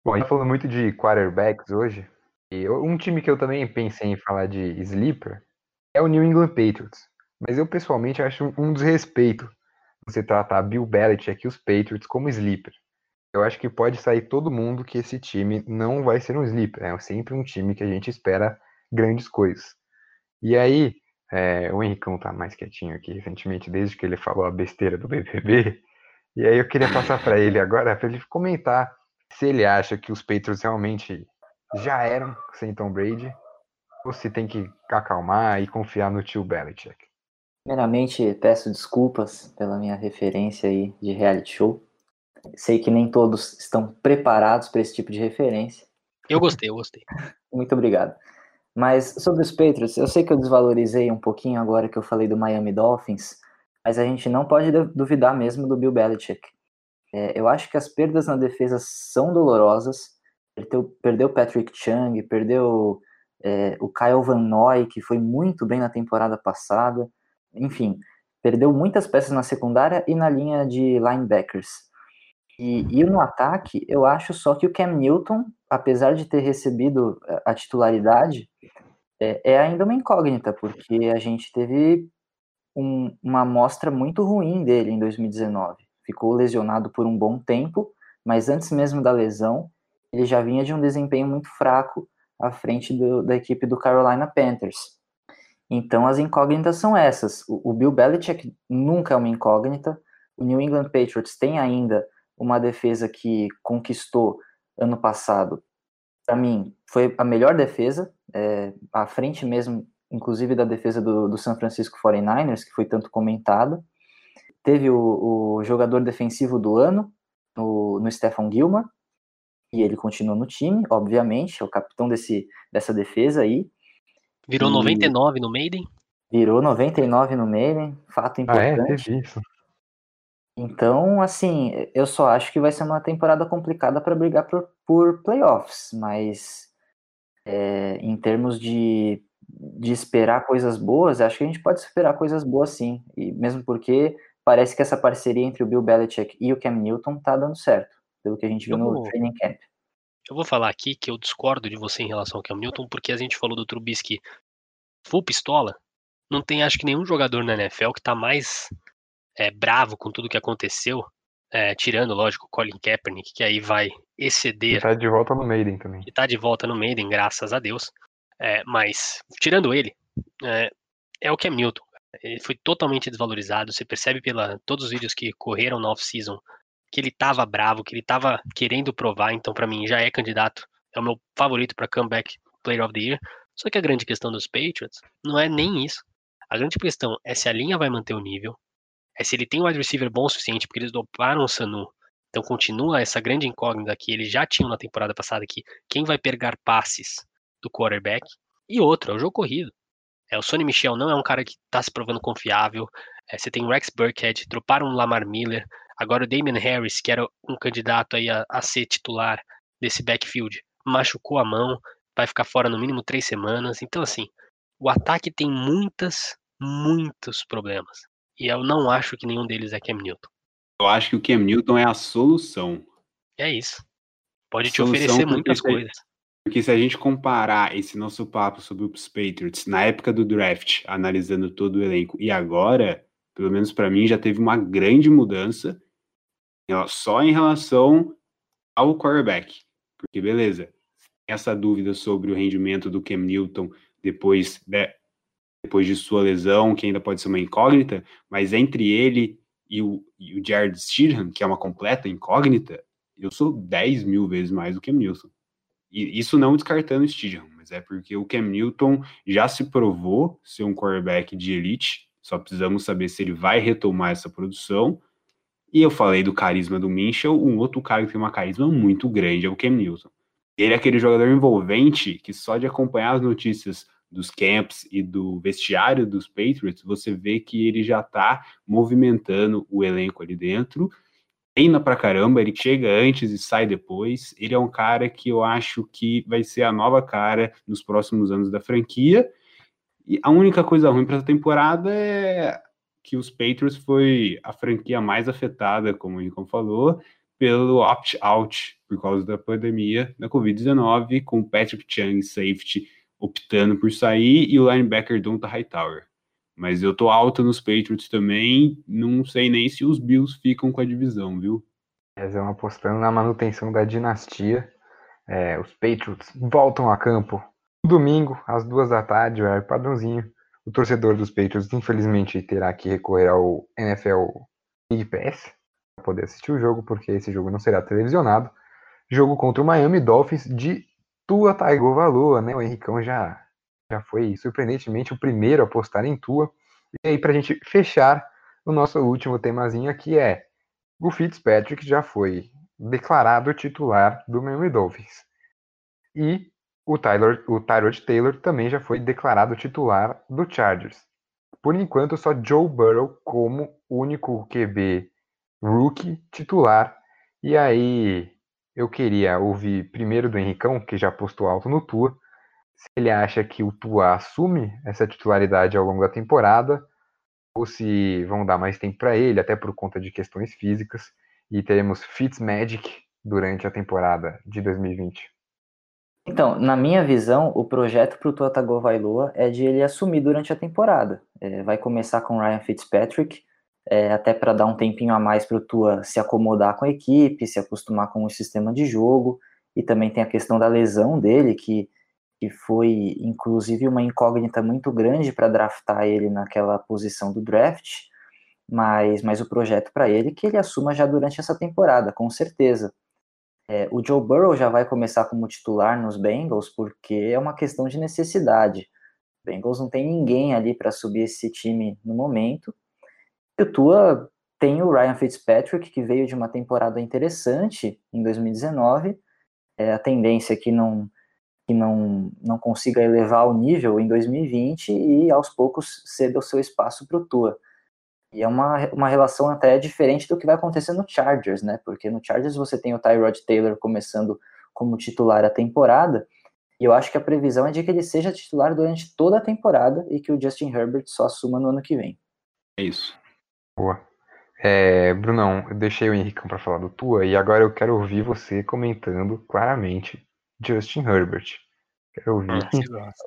Bom, a gente tá falando muito de quarterbacks hoje. E eu- um time que eu também pensei em falar de sleeper é o New England Patriots. Mas eu pessoalmente acho um- desrespeito você tratar Bill Belichick e os Patriots como sleeper. Eu acho que pode sair todo mundo que esse time não vai ser um sleeper. É sempre um time que a gente espera grandes coisas. E aí, é, o Henricão tá mais quietinho aqui recentemente, desde que ele falou a besteira do BBB. E aí eu queria passar para ele agora, para ele comentar se ele acha que os Patriots realmente já eram sem Tom Brady, se tem que acalmar e confiar no tio Belichick. Primeiramente, peço desculpas pela minha referência aí de reality show. Sei que nem todos estão preparados para esse tipo de referência. Eu gostei, eu gostei. Muito obrigado. Mas sobre os Patriots, eu sei que eu desvalorizei um pouquinho agora que eu falei do Miami Dolphins, mas a gente não pode du- duvidar mesmo do Bill Belichick. É, eu acho que as perdas na defesa são dolorosas. Perdeu, perdeu Patrick Chung, perdeu é, o Kyle Van Noy, que foi muito bem na temporada passada. Enfim, perdeu muitas peças na secundária e na linha de linebackers. E, e no ataque, eu acho só que o Cam Newton, apesar de ter recebido a- titularidade, é, é ainda uma incógnita, porque a gente teve um- uma amostra muito ruim dele em 2019. Ficou lesionado por um bom tempo, mas antes mesmo da lesão, ele já vinha de um desempenho muito fraco à frente do- da equipe do Carolina Panthers. Então as incógnitas são essas. O, o Bill Belichick nunca é uma incógnita. O New England Patriots tem ainda uma defesa que conquistou ano passado. Para mim, foi a melhor defesa, é, à frente mesmo, inclusive da defesa do, do San Francisco 49ers, que foi tanto comentada. Teve o, o jogador defensivo do ano, no, no Stephen Gilmore, e ele continua no time, obviamente, é o capitão desse, dessa defesa aí. Virou E- 99 no Maiden. Virou 99 no Maiden, fato Ah, é? importante. Teve isso. Então, assim, eu só acho que vai ser uma temporada complicada para brigar por, por playoffs, mas é, em termos de, de esperar coisas boas, acho que a gente pode esperar coisas boas sim, e mesmo porque parece que essa parceria entre o Bill Belichick e o Cam Newton tá dando certo, pelo que a gente viu Eu no vou- training camp. Eu vou falar aqui que eu discordo de você em relação ao Cam Newton, porque a gente falou do Trubisky full pistola. Não tem, acho que, nenhum jogador na NFL que tá mais é, bravo com tudo que aconteceu, é, tirando, lógico, Colin Kaepernick, que aí vai exceder. E tá de volta no Maiden também. E tá de volta no Maiden, graças a Deus. É, mas, tirando ele, é, é o Cam Newton. Ele foi totalmente desvalorizado. Você percebe pela todos os vídeos que correram na off-season que ele tava bravo, que ele tava querendo provar. Então, para mim, já é candidato. É o meu favorito para comeback Player of the Year. Só que a grande questão dos Patriots não é nem isso. A grande questão é se a linha vai manter o nível, é se ele tem um wide receiver bom o suficiente, porque eles doparam o Sanu. Então continua essa grande incógnita que eles já tinham na temporada passada aqui. Quem vai pegar passes do quarterback? E outro, é o jogo corrido. É, o Sonny Michel não é um cara que está se provando confiável. É, você tem Rex Burkhead, troparam o Lamar Miller. Agora o Damian Harris, que era um candidato aí a, a ser titular desse backfield, machucou a mão, vai ficar fora no mínimo três semanas. Então, assim, o ataque tem muitas, muitos problemas. E eu não acho que nenhum deles é Cam Newton. Eu acho que o Cam Newton é a solução. É isso. Pode te oferecer muitas coisas. Porque se a gente comparar esse nosso papo sobre os Patriots na época do draft, analisando todo o elenco, e agora, pelo menos para mim, já teve uma grande mudança só em relação ao quarterback. Porque, beleza, essa dúvida sobre o rendimento do Cam Newton depois, de, depois de sua lesão, que ainda pode ser uma incógnita, mas entre ele e o, e o Jared Stidham, que é uma completa incógnita, eu sou 10 mil vezes mais do que Cam Newton. E isso não descartando o Stidham, mas é porque o Cam Newton já se provou ser um quarterback de elite, só precisamos saber se ele vai retomar essa produção. E eu falei do carisma do Minchel, um outro cara que tem uma carisma muito grande é o Cam Newton. Ele é aquele jogador envolvente que só de acompanhar as notícias dos camps e do vestiário dos Patriots, você vê que ele já tá movimentando o elenco ali dentro. Treina pra caramba, ele chega antes e sai depois. Ele é um cara que eu acho que vai ser a nova cara nos próximos anos da franquia. E a única coisa ruim para essa temporada é que os Patriots foi a franquia mais afetada, como o Rincon falou, pelo opt-out por causa da pandemia da Covid-19, com o Patrick Chung, safety, optando por sair, e o linebacker Donta Hightower. Mas eu tô alta nos Patriots também, não sei nem se os Bills ficam com a divisão, viu? Eles vão apostando na manutenção da dinastia. É, os Patriots voltam a campo domingo, às duas da tarde, horário padrãozinho. O torcedor dos Patriots, infelizmente, terá que recorrer ao NFL League Pass para poder assistir o jogo, porque esse jogo não será televisionado. Jogo contra o Miami Dolphins de Tua Tagovailoa, né? O Henricão já, já foi surpreendentemente o primeiro a postar em Tua. E aí, para a gente fechar, o nosso último temazinho aqui é o Fitzpatrick já foi declarado titular do Miami Dolphins. E o, Tyler, o Tyrod Taylor também já foi declarado titular do Chargers. Por enquanto, só Joe Burrow como único QB rookie titular. E aí eu queria ouvir primeiro do Henricão, que já postou alto no Tua, se ele acha que o Tua assume essa titularidade ao longo da temporada, ou se vão dar mais tempo para ele, até por conta de questões físicas, e teremos Fitzmagic durante a temporada de 2020. Então, na minha visão, o projeto para o Tua Tagovailoa é de ele assumir durante a temporada. É, vai começar com Ryan Fitzpatrick, é, até para dar um tempinho a mais para o Tua se acomodar com a equipe, se acostumar com o sistema de jogo, e também tem a questão da lesão dele, que, que foi inclusive uma incógnita muito grande para draftar ele naquela posição do draft, mas, mas o projeto para ele é que ele assuma já durante essa temporada, com certeza. É, o Joe Burrow já vai começar como titular nos Bengals, porque é uma questão de necessidade. O Bengals não tem ninguém ali para subir esse time no momento, o Tua tem o Ryan Fitzpatrick, que veio de uma temporada interessante em 2019. É, a tendência é que não, que não, não consiga elevar o nível em 2020 e aos poucos ceda o seu espaço para o Tua. E é uma, uma relação até diferente do que vai acontecer no Chargers, né? Porque no Chargers você tem o Tyrod Taylor começando como titular a temporada, e eu acho que a previsão é de que ele seja titular durante toda a temporada e que o Justin Herbert só assuma no ano que vem. É isso. Boa. É, Brunão, eu deixei o Henricão para falar do Tua e agora eu quero ouvir você comentando claramente Justin Herbert. Quero ouvir.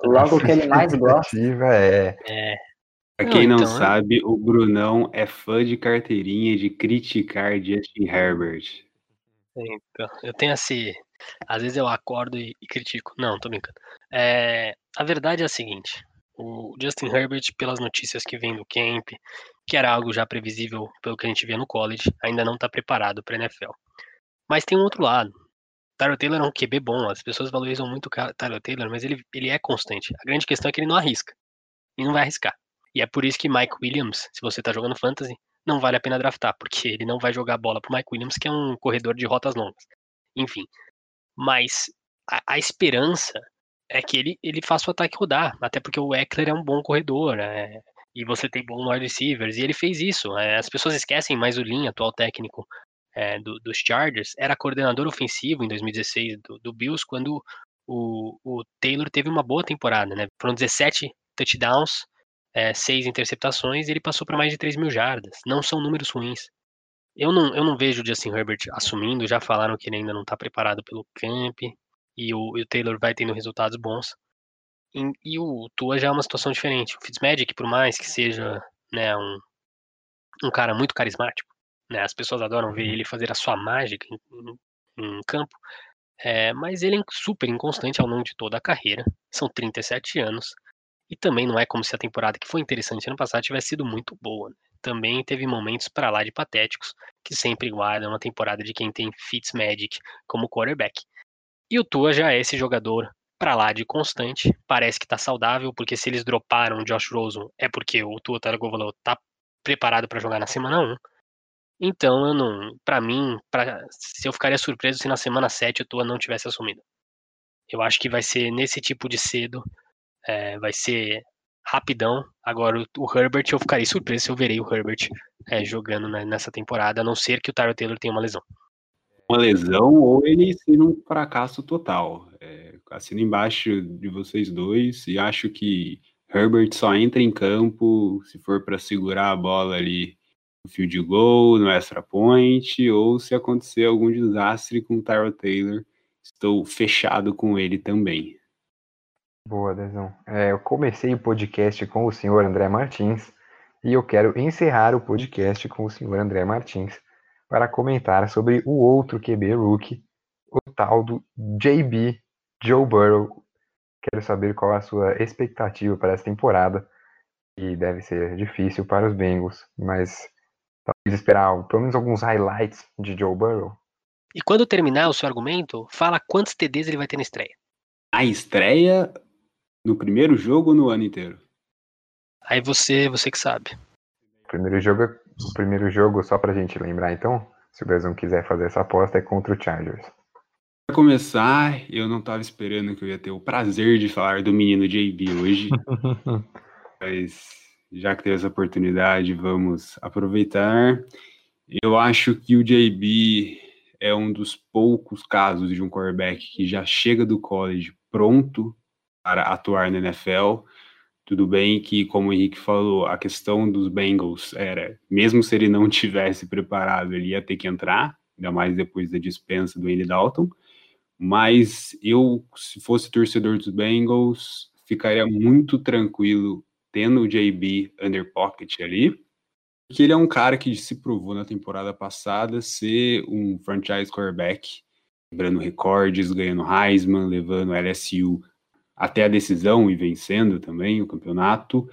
Logo que ele mais gosta. É. É. Pra quem não, então, sabe, o Brunão é fã de carteirinha de criticar Justin Herbert. Então, eu tenho esse. Às vezes eu acordo e, e critico. Não, tô brincando. É, a verdade é a seguinte: o Justin Herbert, pelas notícias que vem do camp, que era algo já previsível pelo que a gente via no college, ainda não está preparado para NFL. Mas tem um outro lado. Tyler Taylor é um QB bom, as pessoas valorizam muito o Tyler Taylor, mas ele, ele é constante. A grande questão é que ele não arrisca. E não vai arriscar. E é por isso que Mike Williams, se você está jogando fantasy, não vale a pena draftar, porque ele não vai jogar bola pro Mike Williams, que é um corredor de rotas longas. Enfim. Mas a, a esperança é que ele, ele faça o ataque rodar, até porque o Eckler é um bom corredor, é, e você tem bons wide receivers, e ele fez isso. É, as pessoas esquecem, mas o Lin, atual técnico é, do, dos Chargers, era coordenador ofensivo em 2016 do, do Bills, quando o, o, Taylor teve uma boa temporada, né? Foram 17 touchdowns, é, 6 interceptações, e ele passou para mais de 3 mil jardas. Não são números ruins. Eu não, eu não vejo o Justin Herbert assumindo, já falaram que ele ainda não está preparado pelo camp, e o, e o Taylor vai tendo resultados bons. E, e, o Tua já é uma situação diferente. O Fitzmagic, por mais que seja né, um, um cara muito carismático, né, as pessoas adoram ver ele fazer a sua mágica em, em, em campo, é, mas ele é super inconstante ao longo de toda a carreira. São 37 anos. E também não é como se a temporada que foi interessante ano passado tivesse sido muito boa. Né? Também teve momentos para lá de patéticos, que sempre guardam uma temporada de quem tem Fitzmagic como quarterback. E o Tua já é esse jogador para lá de constante, parece que tá saudável, porque se eles droparam o Josh Rosen é porque o Tua Tagovailoa tá preparado para jogar na semana 1. Então, eu não, para mim, pra, se eu ficaria surpreso se na semana 7 o Tua não tivesse assumido. Eu acho que vai ser nesse tipo de cedo, é, vai ser rapidão. Agora, o, Herbert, eu ficaria surpreso se eu verei o Herbert é, jogando né, nessa temporada, a não ser que o Tyler Taylor tenha uma lesão uma lesão ou ele ser um fracasso total. É, assino embaixo de vocês dois e acho que Herbert só entra em campo se for para segurar a bola ali no field goal, no extra point, ou se acontecer algum desastre com o Tyrell Taylor, estou fechado com ele também. Boa, Dezão. É, eu comecei o podcast com o senhor André Martins e eu quero encerrar o podcast com o senhor André Martins para comentar sobre o outro QB rookie, o tal do JB, Joe Burrow. Quero saber qual a sua expectativa para essa temporada, e deve ser difícil para os Bengals, mas talvez esperar pelo menos alguns highlights de Joe Burrow. E quando terminar o seu argumento, fala quantos TDs ele vai ter na estreia. A estreia no primeiro jogo ou no ano inteiro? Aí você, você que sabe. O primeiro jogo é o primeiro jogo, só pra gente lembrar então, se o Bezão quiser fazer essa aposta, é contra o Chargers. Para começar, eu não estava esperando que eu ia ter o prazer de falar do menino JB hoje. mas já que teve essa oportunidade, vamos aproveitar. Eu acho que o JB é um dos poucos casos de um quarterback que já chega do college pronto para atuar na NFL. Tudo bem que, como o Henrique falou, a questão dos Bengals era, mesmo se ele não tivesse preparado, ele ia ter que entrar, ainda mais depois da dispensa do Andy Dalton. Mas eu, se fosse torcedor dos Bengals, ficaria muito tranquilo tendo o JB under pocket ali, porque ele é um cara que se provou na temporada passada ser um franchise quarterback, quebrando recordes, ganhando Heisman, levando LSU até a decisão e vencendo também o campeonato.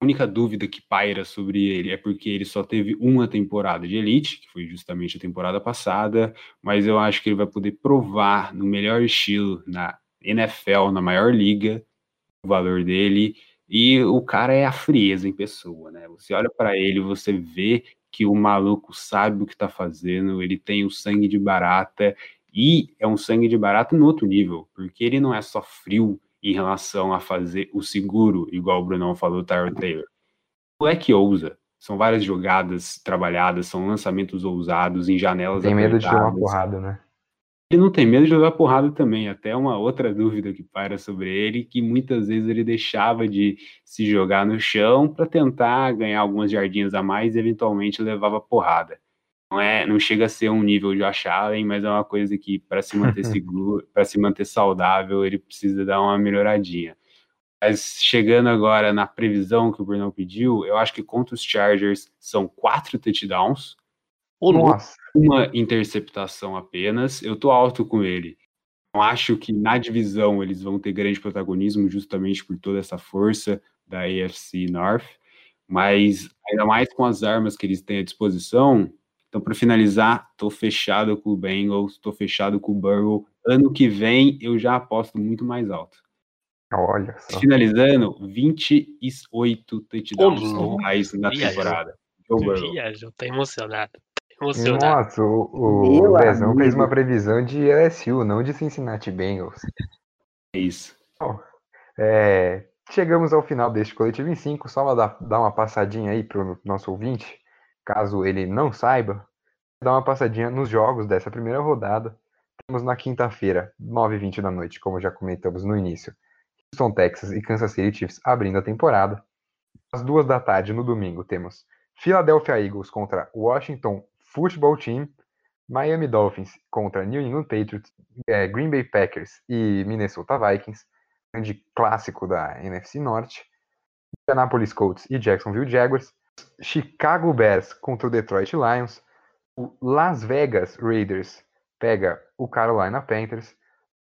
A única dúvida que paira sobre ele é porque ele só teve uma temporada de elite, que foi justamente a temporada passada, mas eu acho que ele vai poder provar no melhor estilo na NFL, na maior liga, o valor dele. E o cara é a frieza em pessoa, né? Você olha para ele, você vê que o maluco sabe o que tá fazendo, ele tem o sangue de barata e é um sangue de barata no outro nível, porque ele não é só frio em relação a fazer o seguro, igual o Brunão falou, o Tyler Taylor. O é que ousa. São várias jogadas trabalhadas, são lançamentos ousados em janelas Tem medo de levar porrada, né? Ele não tem medo de levar porrada também. Até uma outra dúvida que paira sobre ele, que muitas vezes ele deixava de se jogar no chão para tentar ganhar algumas jardinhas a mais e eventualmente levava porrada não é, não chega a ser um nível de Josh Allen, mas é uma coisa que para se manter seguro, para se manter saudável, ele precisa dar uma melhoradinha. Mas chegando agora na previsão que o Brunão pediu, eu acho que contra os Chargers são quatro touchdowns, Nossa, uma interceptação apenas. Eu tô alto com ele. Não acho que na divisão eles vão ter grande protagonismo, justamente por toda essa força da AFC North. Mas ainda mais com as armas que eles têm à disposição. Então, para finalizar, tô fechado com o Bengals, tô fechado com o Burrow. Ano que vem eu já aposto muito mais alto. olha só. Finalizando, 28 touchdowns totais na temporada. Viajou, tá emocionado. Emocionado. Nossa, o, o fez uma previsão de LSU, não de Cincinnati Bengals. É isso. É, chegamos ao final deste coletivo em 5, só dar, dar uma passadinha aí para o nosso ouvinte, caso ele não saiba, dar uma passadinha nos jogos dessa primeira rodada. Temos na quinta-feira, 9h20 da noite, como já comentamos no início, Houston, Texas e Kansas City Chiefs abrindo a temporada. Às duas da tarde, no domingo, temos Philadelphia Eagles contra Washington Football Team, Miami Dolphins contra New England Patriots, eh, Green Bay Packers e Minnesota Vikings, grande clássico da NFC Norte, Indianapolis Colts e Jacksonville Jaguars, Chicago Bears contra o Detroit Lions, o Las Vegas Raiders pega o Carolina Panthers,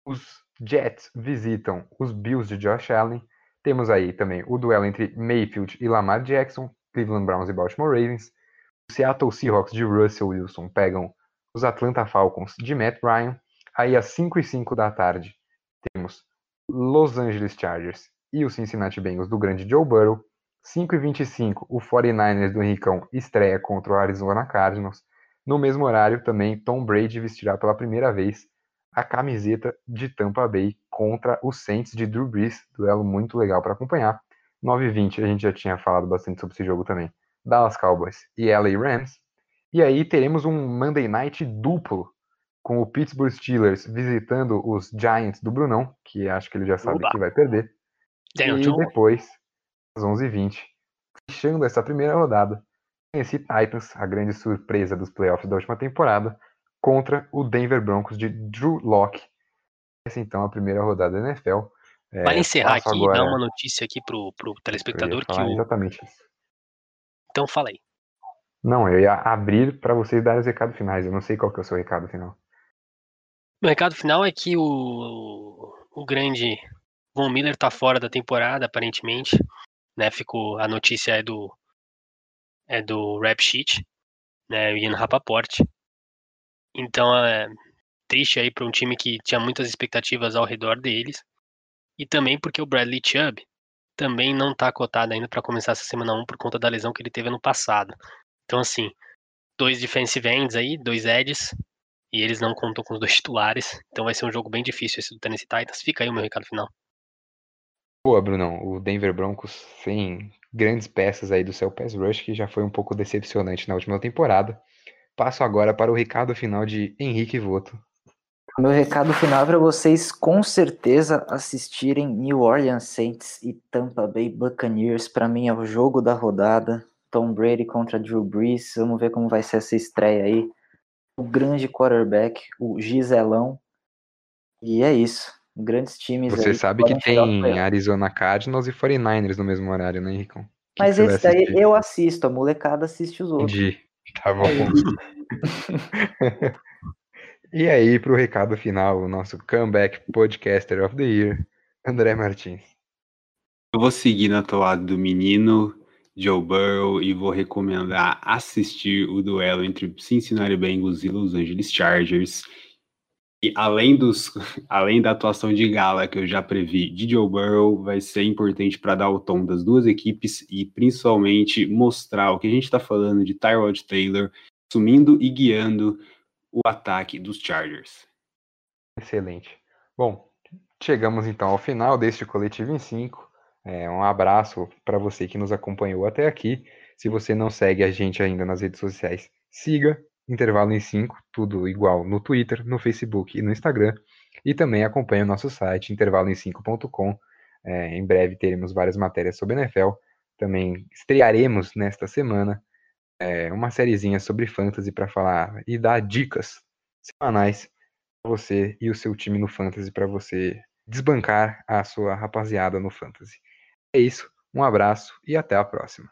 os Jets visitam os Bills de Josh Allen, temos aí também o duelo entre Mayfield e Lamar Jackson, Cleveland Browns e Baltimore Ravens, o Seattle Seahawks de Russell Wilson pegam os Atlanta Falcons de Matt Ryan, aí às 5 e 5 da tarde temos Los Angeles Chargers e o Cincinnati Bengals do grande Joe Burrow. 5 e 25 o 49ers do Henricão estreia contra o Arizona Cardinals. No mesmo horário, também Tom Brady vestirá pela primeira vez a camiseta de Tampa Bay contra os Saints de Drew Brees. Duelo muito legal para acompanhar. 9 e 20 a gente já tinha falado bastante sobre esse jogo também. Dallas Cowboys e LA Rams. E aí teremos um Monday Night duplo com o Pittsburgh Steelers visitando os Giants do Brunão, que acho que ele já sabe Oba. que vai perder. Daniel e Jones. depois, às 11h20, fechando essa primeira rodada, esse Titans, a grande surpresa dos playoffs da última temporada, contra o Denver Broncos de Drew Locke. Essa então é a primeira rodada da NFL. É, Vale encerrar aqui e agora- dar uma notícia aqui pro, pro telespectador que o. Exatamente isso. Então fala aí. Não, eu ia abrir para vocês darem os recados finais. Eu não sei qual que é o seu recado final. O recado final é que o, o grande Von Miller tá fora da temporada, aparentemente. Né, ficou, a notícia é do é do Rap Sheet, né, o Ian Rapaport. Então é triste aí para um time que tinha muitas expectativas ao redor deles. E também porque o Bradley Chubb também não tá cotado ainda para começar essa semana 1 por conta da lesão que ele teve ano passado. Então assim, dois defensive ends aí, dois edges, e eles não contam com os dois titulares. Então vai ser um jogo bem difícil esse do Tennessee Titans. Fica aí o meu recado final. Boa, Brunão. O Denver Broncos sem grandes peças aí do seu pass rush, que já foi um pouco decepcionante na última temporada. Passo agora para o recado final de Henrique Voto. Meu recado final é para vocês com certeza assistirem New Orleans Saints e Tampa Bay Buccaneers. Para mim é o jogo da rodada. Tom Brady contra Drew Brees. Vamos ver como vai ser essa estreia aí. O grande quarterback, o Giselão. E é isso. Grandes times Você aí sabe que ao tem. Arizona Cardinals e 49ers no mesmo horário, né? O que Mas que esse daí eu assisto, a molecada assiste os outros. Entendi. Tá bom. e aí, pro recado final, o nosso comeback podcaster of the year, André Martins. Eu vou seguir na toada do menino Joe Burrow e vou recomendar assistir o duelo entre Cincinnati Bengals e Los Angeles Chargers. E além, dos, além da atuação de gala que eu já previ de Joe Burrow, vai ser importante para dar o tom das duas equipes e principalmente mostrar o que a gente está falando de Tyrod Taylor assumindo e guiando o ataque dos Chargers. Excelente. Bom, chegamos então ao final deste Coletivo em 5. É, um abraço para você que nos acompanhou até aqui. Se você não segue a gente ainda nas redes sociais, siga Intervalo em 5, tudo igual no Twitter, no Facebook e no Instagram. E também acompanhe o nosso site, intervaloem5.com. É, em breve teremos várias matérias sobre NFL. Também estrearemos nesta semana é, uma sériezinha sobre fantasy para falar e dar dicas semanais para você e o seu time no fantasy para você desbancar a sua rapaziada no fantasy. É isso, um abraço e até a próxima.